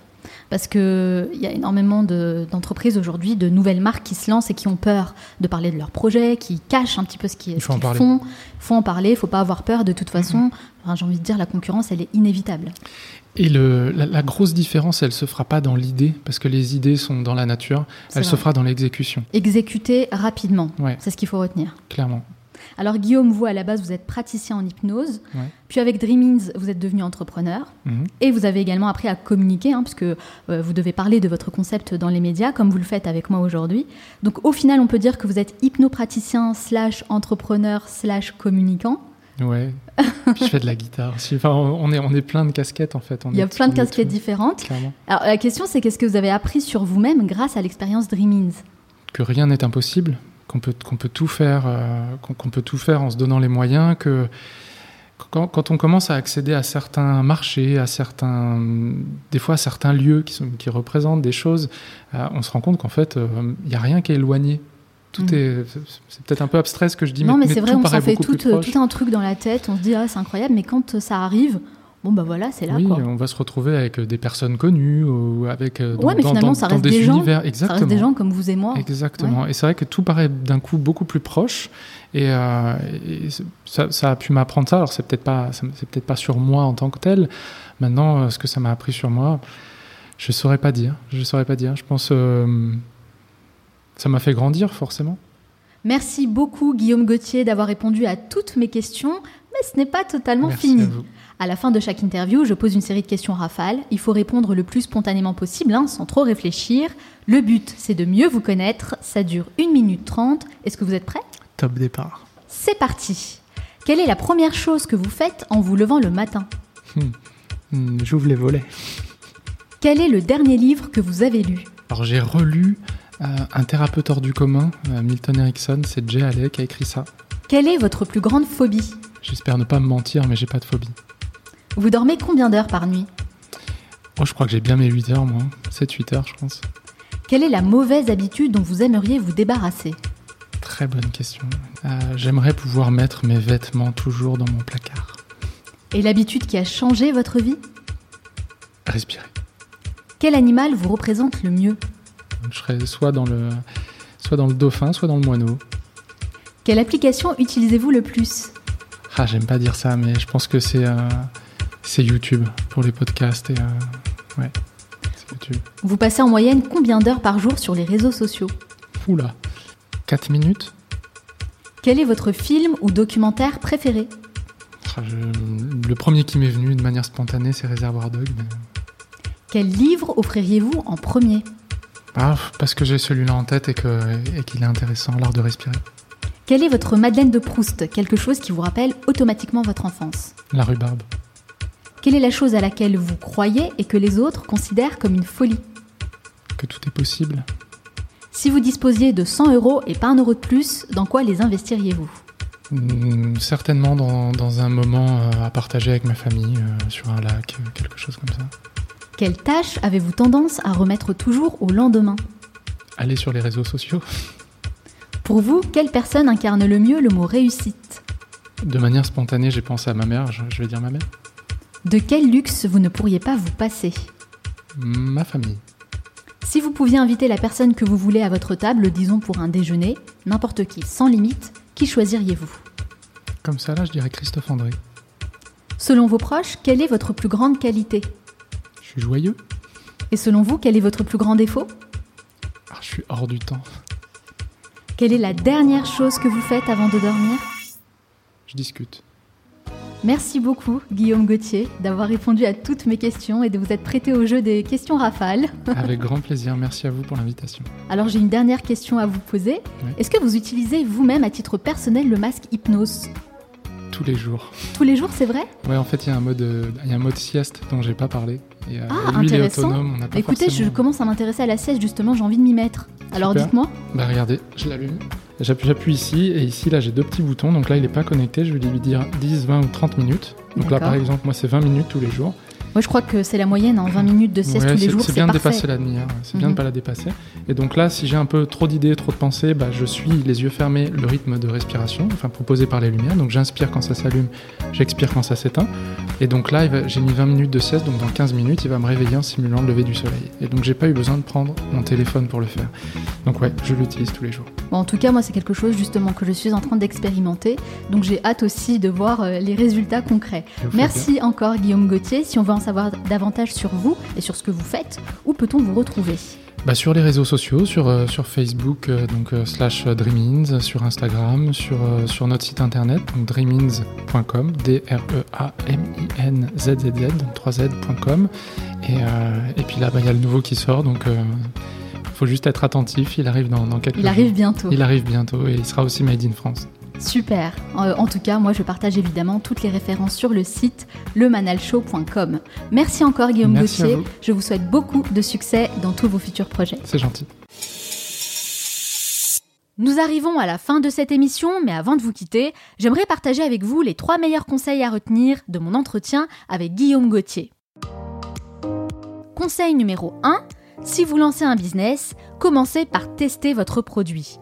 [SPEAKER 1] Parce qu'il y a énormément de- d'entreprises aujourd'hui, de nouvelles marques qui se lancent et qui ont peur de parler de leurs projets, qui cachent un petit peu ce qu'ils
[SPEAKER 2] parler.
[SPEAKER 1] font. Il faut en parler, il faut pas avoir peur. De toute façon, enfin, j'ai envie de dire, la concurrence, elle est inévitable.
[SPEAKER 2] Et le, la, la grosse différence, elle se fera pas dans l'idée, parce que les idées sont dans la nature, elle se fera dans l'exécution,
[SPEAKER 1] Exécuter rapidement,
[SPEAKER 2] Ouais.
[SPEAKER 1] c'est ce qu'il faut retenir.
[SPEAKER 2] clairement.
[SPEAKER 1] Alors Guillaume, vous à la base, vous êtes praticien en hypnose.
[SPEAKER 2] Ouais.
[SPEAKER 1] Puis avec Dreamins, vous êtes devenu entrepreneur.
[SPEAKER 2] Mhm.
[SPEAKER 1] Et vous avez également appris à communiquer, hein, puisque euh, vous devez parler de votre concept dans les médias, comme vous le faites avec moi aujourd'hui. Donc au final, on peut dire que vous êtes hypnopraticien slash entrepreneur slash communicant.
[SPEAKER 2] Ouais. Je fais de la guitare. Enfin, on est, on est plein de casquettes en fait. On
[SPEAKER 1] Il y a plein de casquettes
[SPEAKER 2] tout,
[SPEAKER 1] différentes.
[SPEAKER 2] Clairement.
[SPEAKER 1] Alors la question, c'est qu'est-ce que vous avez appris sur vous-même grâce à l'expérience Dreamins
[SPEAKER 2] Que rien n'est impossible, qu'on peut, qu'on peut tout faire, euh, qu'on qu'on peut tout faire en se donnant les moyens, que quand, quand on commence à accéder à certains marchés, à certains, des fois à certains lieux qui, sont, qui représentent des choses, euh, on se rend compte qu'en fait, euh, il n'y a rien qui est éloigné. Tout
[SPEAKER 1] Mhm.
[SPEAKER 2] est, c'est peut-être un peu abstrait ce que je dis,
[SPEAKER 1] Non, mais,
[SPEAKER 2] mais,
[SPEAKER 1] c'est vrai, on s'en fait tout, tout un truc dans la tête. On se dit, ah, c'est incroyable, mais quand euh, ça arrive, bon, bah voilà, c'est là.
[SPEAKER 2] oui,
[SPEAKER 1] quoi.
[SPEAKER 2] on va se retrouver avec des personnes connues ou avec euh, dans,
[SPEAKER 1] Ouais, mais
[SPEAKER 2] dans-
[SPEAKER 1] finalement,
[SPEAKER 2] dans-
[SPEAKER 1] ça
[SPEAKER 2] dans
[SPEAKER 1] reste
[SPEAKER 2] des,
[SPEAKER 1] des gens.
[SPEAKER 2] univers.
[SPEAKER 1] Ça
[SPEAKER 2] Exactement.
[SPEAKER 1] reste des gens comme vous et moi.
[SPEAKER 2] Exactement. Et c'est vrai que tout paraît d'un coup beaucoup plus proche. Et, euh, et ça, ça a pu m'apprendre ça. Alors c'est peut-être pas, ça- c'est peut-être pas sur moi en tant que tel. Maintenant, euh, ce que ça m'a appris sur moi, je saurais pas dire. Je saurais pas dire. Je pense, euh, ça m'a fait grandir forcément.
[SPEAKER 1] Merci beaucoup, Guillaume Gauthier, d'avoir répondu à toutes mes questions. Mais ce n'est pas totalement
[SPEAKER 2] Merci
[SPEAKER 1] fini.
[SPEAKER 2] à vous.
[SPEAKER 1] À la fin de chaque interview, je pose une série de questions rafales. Il faut répondre le plus spontanément possible, hein, sans trop réfléchir. Le but, c'est de mieux vous connaître. Ça dure 1 minute 30. Est-ce que vous êtes prêts?
[SPEAKER 2] Top départ.
[SPEAKER 1] C'est parti. Quelle est la première chose que vous faites en vous levant le matin?
[SPEAKER 2] Hmm, J'ouvre les volets.
[SPEAKER 1] Quel est le dernier livre que vous avez lu?
[SPEAKER 2] Alors j'ai relu euh, Un thérapeute hors du commun, euh, Milton Erickson. C'est Jay Haley qui a écrit ça.
[SPEAKER 1] Quelle est votre plus grande phobie?
[SPEAKER 2] J'espère ne pas me mentir, mais j'ai pas de phobie.
[SPEAKER 1] Vous dormez combien d'heures par nuit
[SPEAKER 2] Oh, je crois que j'ai bien mes 8 heures, moi. 7-8 heures, je pense.
[SPEAKER 1] Quelle est la mauvaise habitude dont vous aimeriez vous débarrasser
[SPEAKER 2] Très bonne question. Euh, J'aimerais pouvoir mettre mes vêtements toujours dans mon placard.
[SPEAKER 1] Et l'habitude qui a changé votre vie
[SPEAKER 2] Respirer.
[SPEAKER 1] Quel animal vous représente le mieux
[SPEAKER 2] je serais soit dans le, soit dans le dauphin, soit dans le moineau.
[SPEAKER 1] Quelle application utilisez-vous le plus
[SPEAKER 2] Ah, j'aime pas dire ça, mais je pense que c'est euh, c'est YouTube pour les podcasts et euh, ouais, c'est YouTube.
[SPEAKER 1] Vous passez en moyenne combien d'heures par jour sur les réseaux sociaux?
[SPEAKER 2] Oula, 4 minutes?
[SPEAKER 1] Quel est votre film ou documentaire préféré?
[SPEAKER 2] Ah, je- le premier qui m'est venu de manière spontanée, c'est Réservoir Dog. mais-
[SPEAKER 1] Quel livre offririez-vous en premier?
[SPEAKER 2] Ah, parce que j'ai celui-là en tête et qu'il est intéressant, l'art de respirer.
[SPEAKER 1] Quelle est votre Madeleine de Proust? Quelque chose qui vous rappelle automatiquement votre enfance?
[SPEAKER 2] La rhubarbe.
[SPEAKER 1] Quelle est la chose à laquelle vous croyez et que les autres considèrent comme une folie
[SPEAKER 2] Que tout est possible.
[SPEAKER 1] Si vous disposiez de 100 euros et pas un euro de plus, dans quoi les investiriez-vous
[SPEAKER 2] Hmm, Certainement dans, dans un moment euh, à partager avec ma famille, euh, sur un lac, euh, quelque chose comme ça.
[SPEAKER 1] Quelle tâche avez-vous tendance à remettre toujours au lendemain
[SPEAKER 2] Aller sur les réseaux sociaux.
[SPEAKER 1] Pour vous, quelle personne incarne le mieux le mot réussite
[SPEAKER 2] De manière spontanée, j'ai pensé à ma mère, je vais dire ma mère.
[SPEAKER 1] De quel luxe vous ne pourriez pas vous passer
[SPEAKER 2] Ma famille.
[SPEAKER 1] Si vous pouviez inviter la personne que vous voulez à votre table, disons pour un déjeuner, n'importe qui, sans limite, qui choisiriez-vous
[SPEAKER 2] Comme ça, là, je dirais Christophe André.
[SPEAKER 1] Selon vos proches, quelle est votre plus grande qualité
[SPEAKER 2] Je suis joyeux.
[SPEAKER 1] Et selon vous, quel est votre plus grand défaut
[SPEAKER 2] ah, Je suis hors du temps.
[SPEAKER 1] Quelle est la dernière chose que vous faites avant de dormir
[SPEAKER 2] Je discute.
[SPEAKER 1] Merci beaucoup, Guillaume Gauthier, d'avoir répondu à toutes mes questions et de vous être prêté au jeu des questions rafales. [laughs]
[SPEAKER 2] Avec grand plaisir, merci à vous pour l'invitation.
[SPEAKER 1] Alors j'ai une dernière question à vous poser. Est-ce que vous utilisez vous-même à titre personnel le masque hypnose?
[SPEAKER 2] Tous les jours.
[SPEAKER 1] Tous les jours, c'est vrai?
[SPEAKER 2] Ouais, en fait, il y, a un mode, euh, il y a un mode sieste dont j'ai pas parlé.
[SPEAKER 1] Et, euh, ah, lui, intéressant. autonome, on pas Écoutez, je commence à m'intéresser à la sieste, justement, j'ai envie de m'y mettre. Alors dites-moi.
[SPEAKER 2] Bah regardez, je l'allume. J'appuie ici et ici là j'ai deux petits boutons donc là il n'est pas connecté, je vais lui dire 10, 20 ou 30 minutes. Donc là par exemple moi c'est 20 minutes tous les jours.
[SPEAKER 1] Moi, je crois que c'est la moyenne, en hein, 20 minutes de sieste tous les jours.
[SPEAKER 2] C'est bien de dépasser la demi-heure, c'est bien de ne mhm. pas la dépasser. Et donc là, si j'ai un peu trop d'idées, trop de pensées, bah, je suis les yeux fermés le rythme de respiration, enfin proposé par les lumières. Donc j'inspire quand ça s'allume, j'expire quand ça s'éteint. Et donc là, j'ai mis 20 minutes de sieste, donc dans 15 minutes, il va me réveiller en simulant le lever du soleil. Et donc j'ai pas eu besoin de prendre mon téléphone pour le faire. Donc ouais, je l'utilise tous les jours.
[SPEAKER 1] Bon, en tout cas, moi, c'est quelque chose justement que je suis en train d'expérimenter. Donc j'ai hâte aussi de voir euh, les résultats concrets. Merci encore, Guillaume Gauthier. Si on veut en savoir davantage, sur vous et sur ce que vous faites, où peut-on vous retrouver?
[SPEAKER 2] Bah sur les réseaux sociaux, sur, euh, sur Facebook, euh, donc euh, slash Dreamins, sur Instagram, sur, sur notre site internet, donc dreamins.com, D-R-E-A-M-I-N-Z-Z-Z, donc 3Z.com. Et, et puis là, bah, il y a le nouveau qui sort, donc il faut juste être attentif, il arrive dans, dans quelques
[SPEAKER 1] Il arrive bientôt.
[SPEAKER 2] Il arrive bientôt et il sera aussi made in France.
[SPEAKER 1] Super. Euh, en tout cas, moi, je partage évidemment toutes les références sur le site lemanalshow.com. Merci encore, Guillaume Gauthier. Je vous souhaite beaucoup de succès dans tous vos futurs projets.
[SPEAKER 2] C'est gentil.
[SPEAKER 1] Nous arrivons à la fin de cette émission, mais avant de vous quitter, j'aimerais partager avec vous les trois meilleurs conseils à retenir de mon entretien avec Guillaume Gauthier. Conseil numéro 1, si vous lancez un business, commencez par tester votre produit.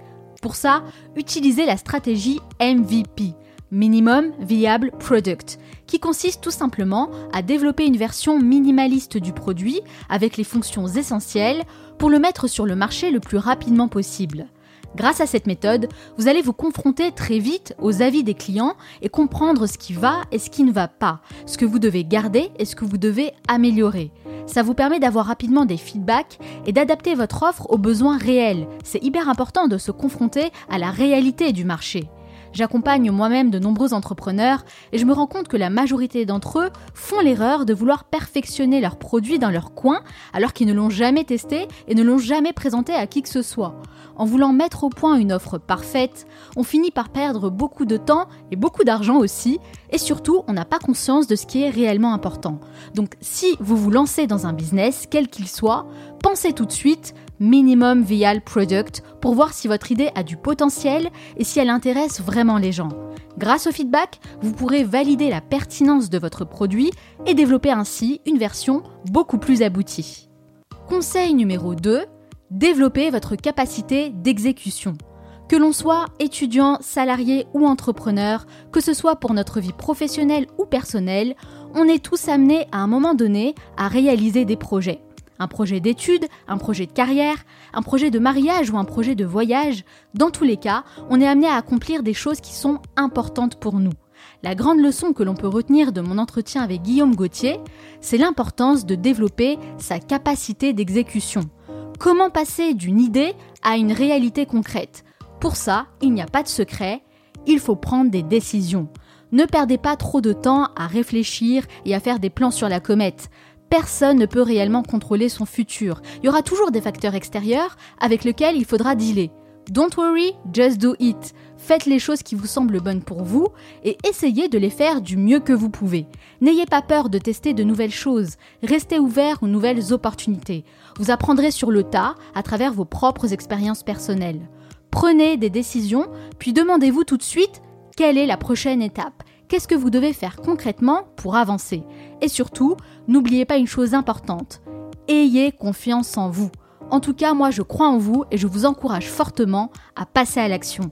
[SPEAKER 1] Pour ça, utilisez la stratégie MVP, Minimum Viable Product, qui consiste tout simplement à développer une version minimaliste du produit avec les fonctions essentielles pour le mettre sur le marché le plus rapidement possible. Grâce à cette méthode, vous allez vous confronter très vite aux avis des clients et comprendre ce qui va et ce qui ne va pas, ce que vous devez garder et ce que vous devez améliorer. Ça vous permet d'avoir rapidement des feedbacks et d'adapter votre offre aux besoins réels. C'est hyper important de se confronter à la réalité du marché. J'accompagne moi-même de nombreux entrepreneurs et je me rends compte que la majorité d'entre eux font l'erreur de vouloir perfectionner leurs produits dans leur coin alors qu'ils ne l'ont jamais testé et ne l'ont jamais présenté à qui que ce soit. En voulant mettre au point une offre parfaite, on finit par perdre beaucoup de temps et beaucoup d'argent aussi, et surtout on n'a pas conscience de ce qui est réellement important. Donc si vous vous lancez dans un business, quel qu'il soit, pensez tout de suite minimum vial product pour voir si votre idée a du potentiel et si elle intéresse vraiment les gens. Grâce au feedback, vous pourrez valider la pertinence de votre produit et développer ainsi une version beaucoup plus aboutie. Conseil numéro 2, développer votre capacité d'exécution. Que l'on soit étudiant, salarié ou entrepreneur, que ce soit pour notre vie professionnelle ou personnelle, on est tous amenés à un moment donné à réaliser des projets un projet d'études, un projet de carrière, un projet de mariage ou un projet de voyage, dans tous les cas, on est amené à accomplir des choses qui sont importantes pour nous. La grande leçon que l'on peut retenir de mon entretien avec Guillaume Gauthier, c'est l'importance de développer sa capacité d'exécution. Comment passer d'une idée à une réalité concrète? Pour ça, il n'y a pas de secret, il faut prendre des décisions. Ne perdez pas trop de temps à réfléchir et à faire des plans sur la comète personne ne peut réellement contrôler son futur. Il y aura toujours des facteurs extérieurs avec lesquels il faudra dealer. Don't worry, just do it. Faites les choses qui vous semblent bonnes pour vous et essayez de les faire du mieux que vous pouvez. N'ayez pas peur de tester de nouvelles choses. Restez ouvert aux nouvelles opportunités. Vous apprendrez sur le tas à travers vos propres expériences personnelles. Prenez des décisions, puis demandez-vous tout de suite quelle est la prochaine étape? Qu'est-ce que vous devez faire concrètement pour avancer? Et surtout, n'oubliez pas une chose importante. Ayez confiance en vous. En tout cas, moi je crois en vous et je vous encourage fortement à passer à l'action.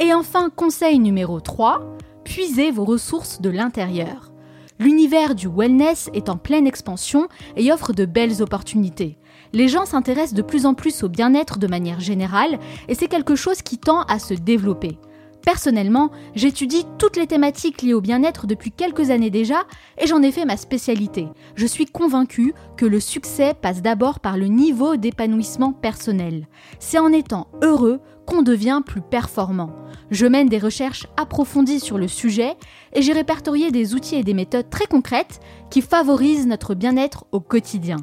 [SPEAKER 1] Et enfin, conseil numéro 3, puisez vos ressources de l'intérieur. L'univers du wellness est en pleine expansion et offre de belles opportunités. Les gens s'intéressent de plus en plus au bien-être de manière générale et c'est quelque chose qui tend à se développer. Personnellement, j'étudie toutes les thématiques liées au bien-être depuis quelques années déjà et j'en ai fait ma spécialité. Je suis convaincue que le succès passe d'abord par le niveau d'épanouissement personnel. C'est en étant heureux qu'on devient plus performant. Je mène des recherches approfondies sur le sujet et j'ai répertorié des outils et des méthodes très concrètes qui favorisent notre bien-être au quotidien.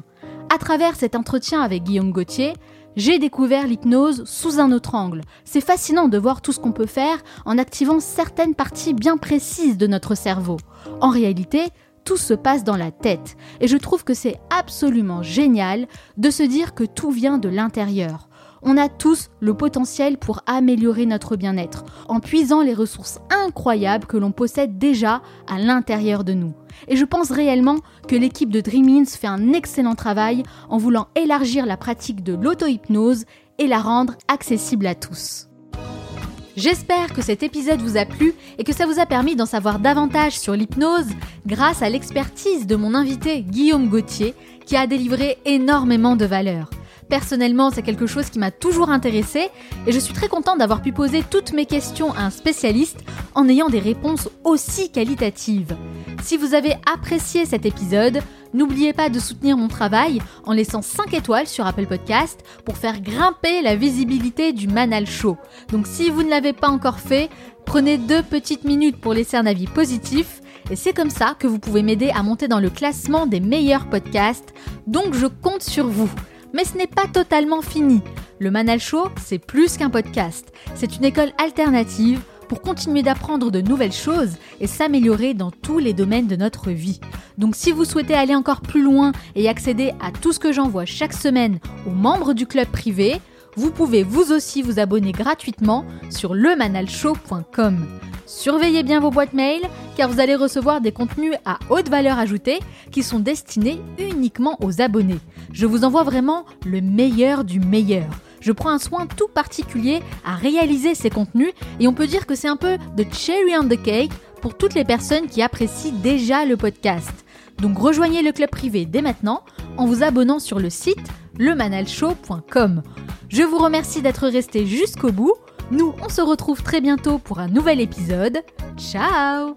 [SPEAKER 1] À travers cet entretien avec Guillaume Gauthier, j'ai découvert l'hypnose sous un autre angle. C'est fascinant de voir tout ce qu'on peut faire en activant certaines parties bien précises de notre cerveau. En réalité, tout se passe dans la tête. Et je trouve que c'est absolument génial de se dire que tout vient de l'intérieur. On a tous le potentiel pour améliorer notre bien-être en puisant les ressources incroyables que l'on possède déjà à l'intérieur de nous. Et je pense réellement que l'équipe de Dreamins fait un excellent travail en voulant élargir la pratique de l'auto-hypnose et la rendre accessible à tous. J'espère que cet épisode vous a plu et que ça vous a permis d'en savoir davantage sur l'hypnose grâce à l'expertise de mon invité Guillaume Gauthier qui a délivré énormément de valeur. Personnellement, c'est quelque chose qui m'a toujours intéressé et je suis très contente d'avoir pu poser toutes mes questions à un spécialiste en ayant des réponses aussi qualitatives. Si vous avez apprécié cet épisode, n'oubliez pas de soutenir mon travail en laissant 5 étoiles sur Apple Podcast pour faire grimper la visibilité du Manal Show. Donc si vous ne l'avez pas encore fait, prenez deux petites minutes pour laisser un avis positif et c'est comme ça que vous pouvez m'aider à monter dans le classement des meilleurs podcasts. Donc je compte sur vous. Mais ce n'est pas totalement fini. Le Manal Show, c'est plus qu'un podcast. C'est une école alternative pour continuer d'apprendre de nouvelles choses et s'améliorer dans tous les domaines de notre vie. Donc si vous souhaitez aller encore plus loin et accéder à tout ce que j'envoie chaque semaine aux membres du club privé, vous pouvez vous aussi vous abonner gratuitement sur lemanalshow.com. Surveillez bien vos boîtes mail car vous allez recevoir des contenus à haute valeur ajoutée qui sont destinés uniquement aux abonnés. Je vous envoie vraiment le meilleur du meilleur. Je prends un soin tout particulier à réaliser ces contenus et on peut dire que c'est un peu de cherry on the cake pour toutes les personnes qui apprécient déjà le podcast. Donc rejoignez le club privé dès maintenant en vous abonnant sur le site lemanalshow.com. Je vous remercie d'être resté jusqu'au bout. Nous, on se retrouve très bientôt pour un nouvel épisode. Ciao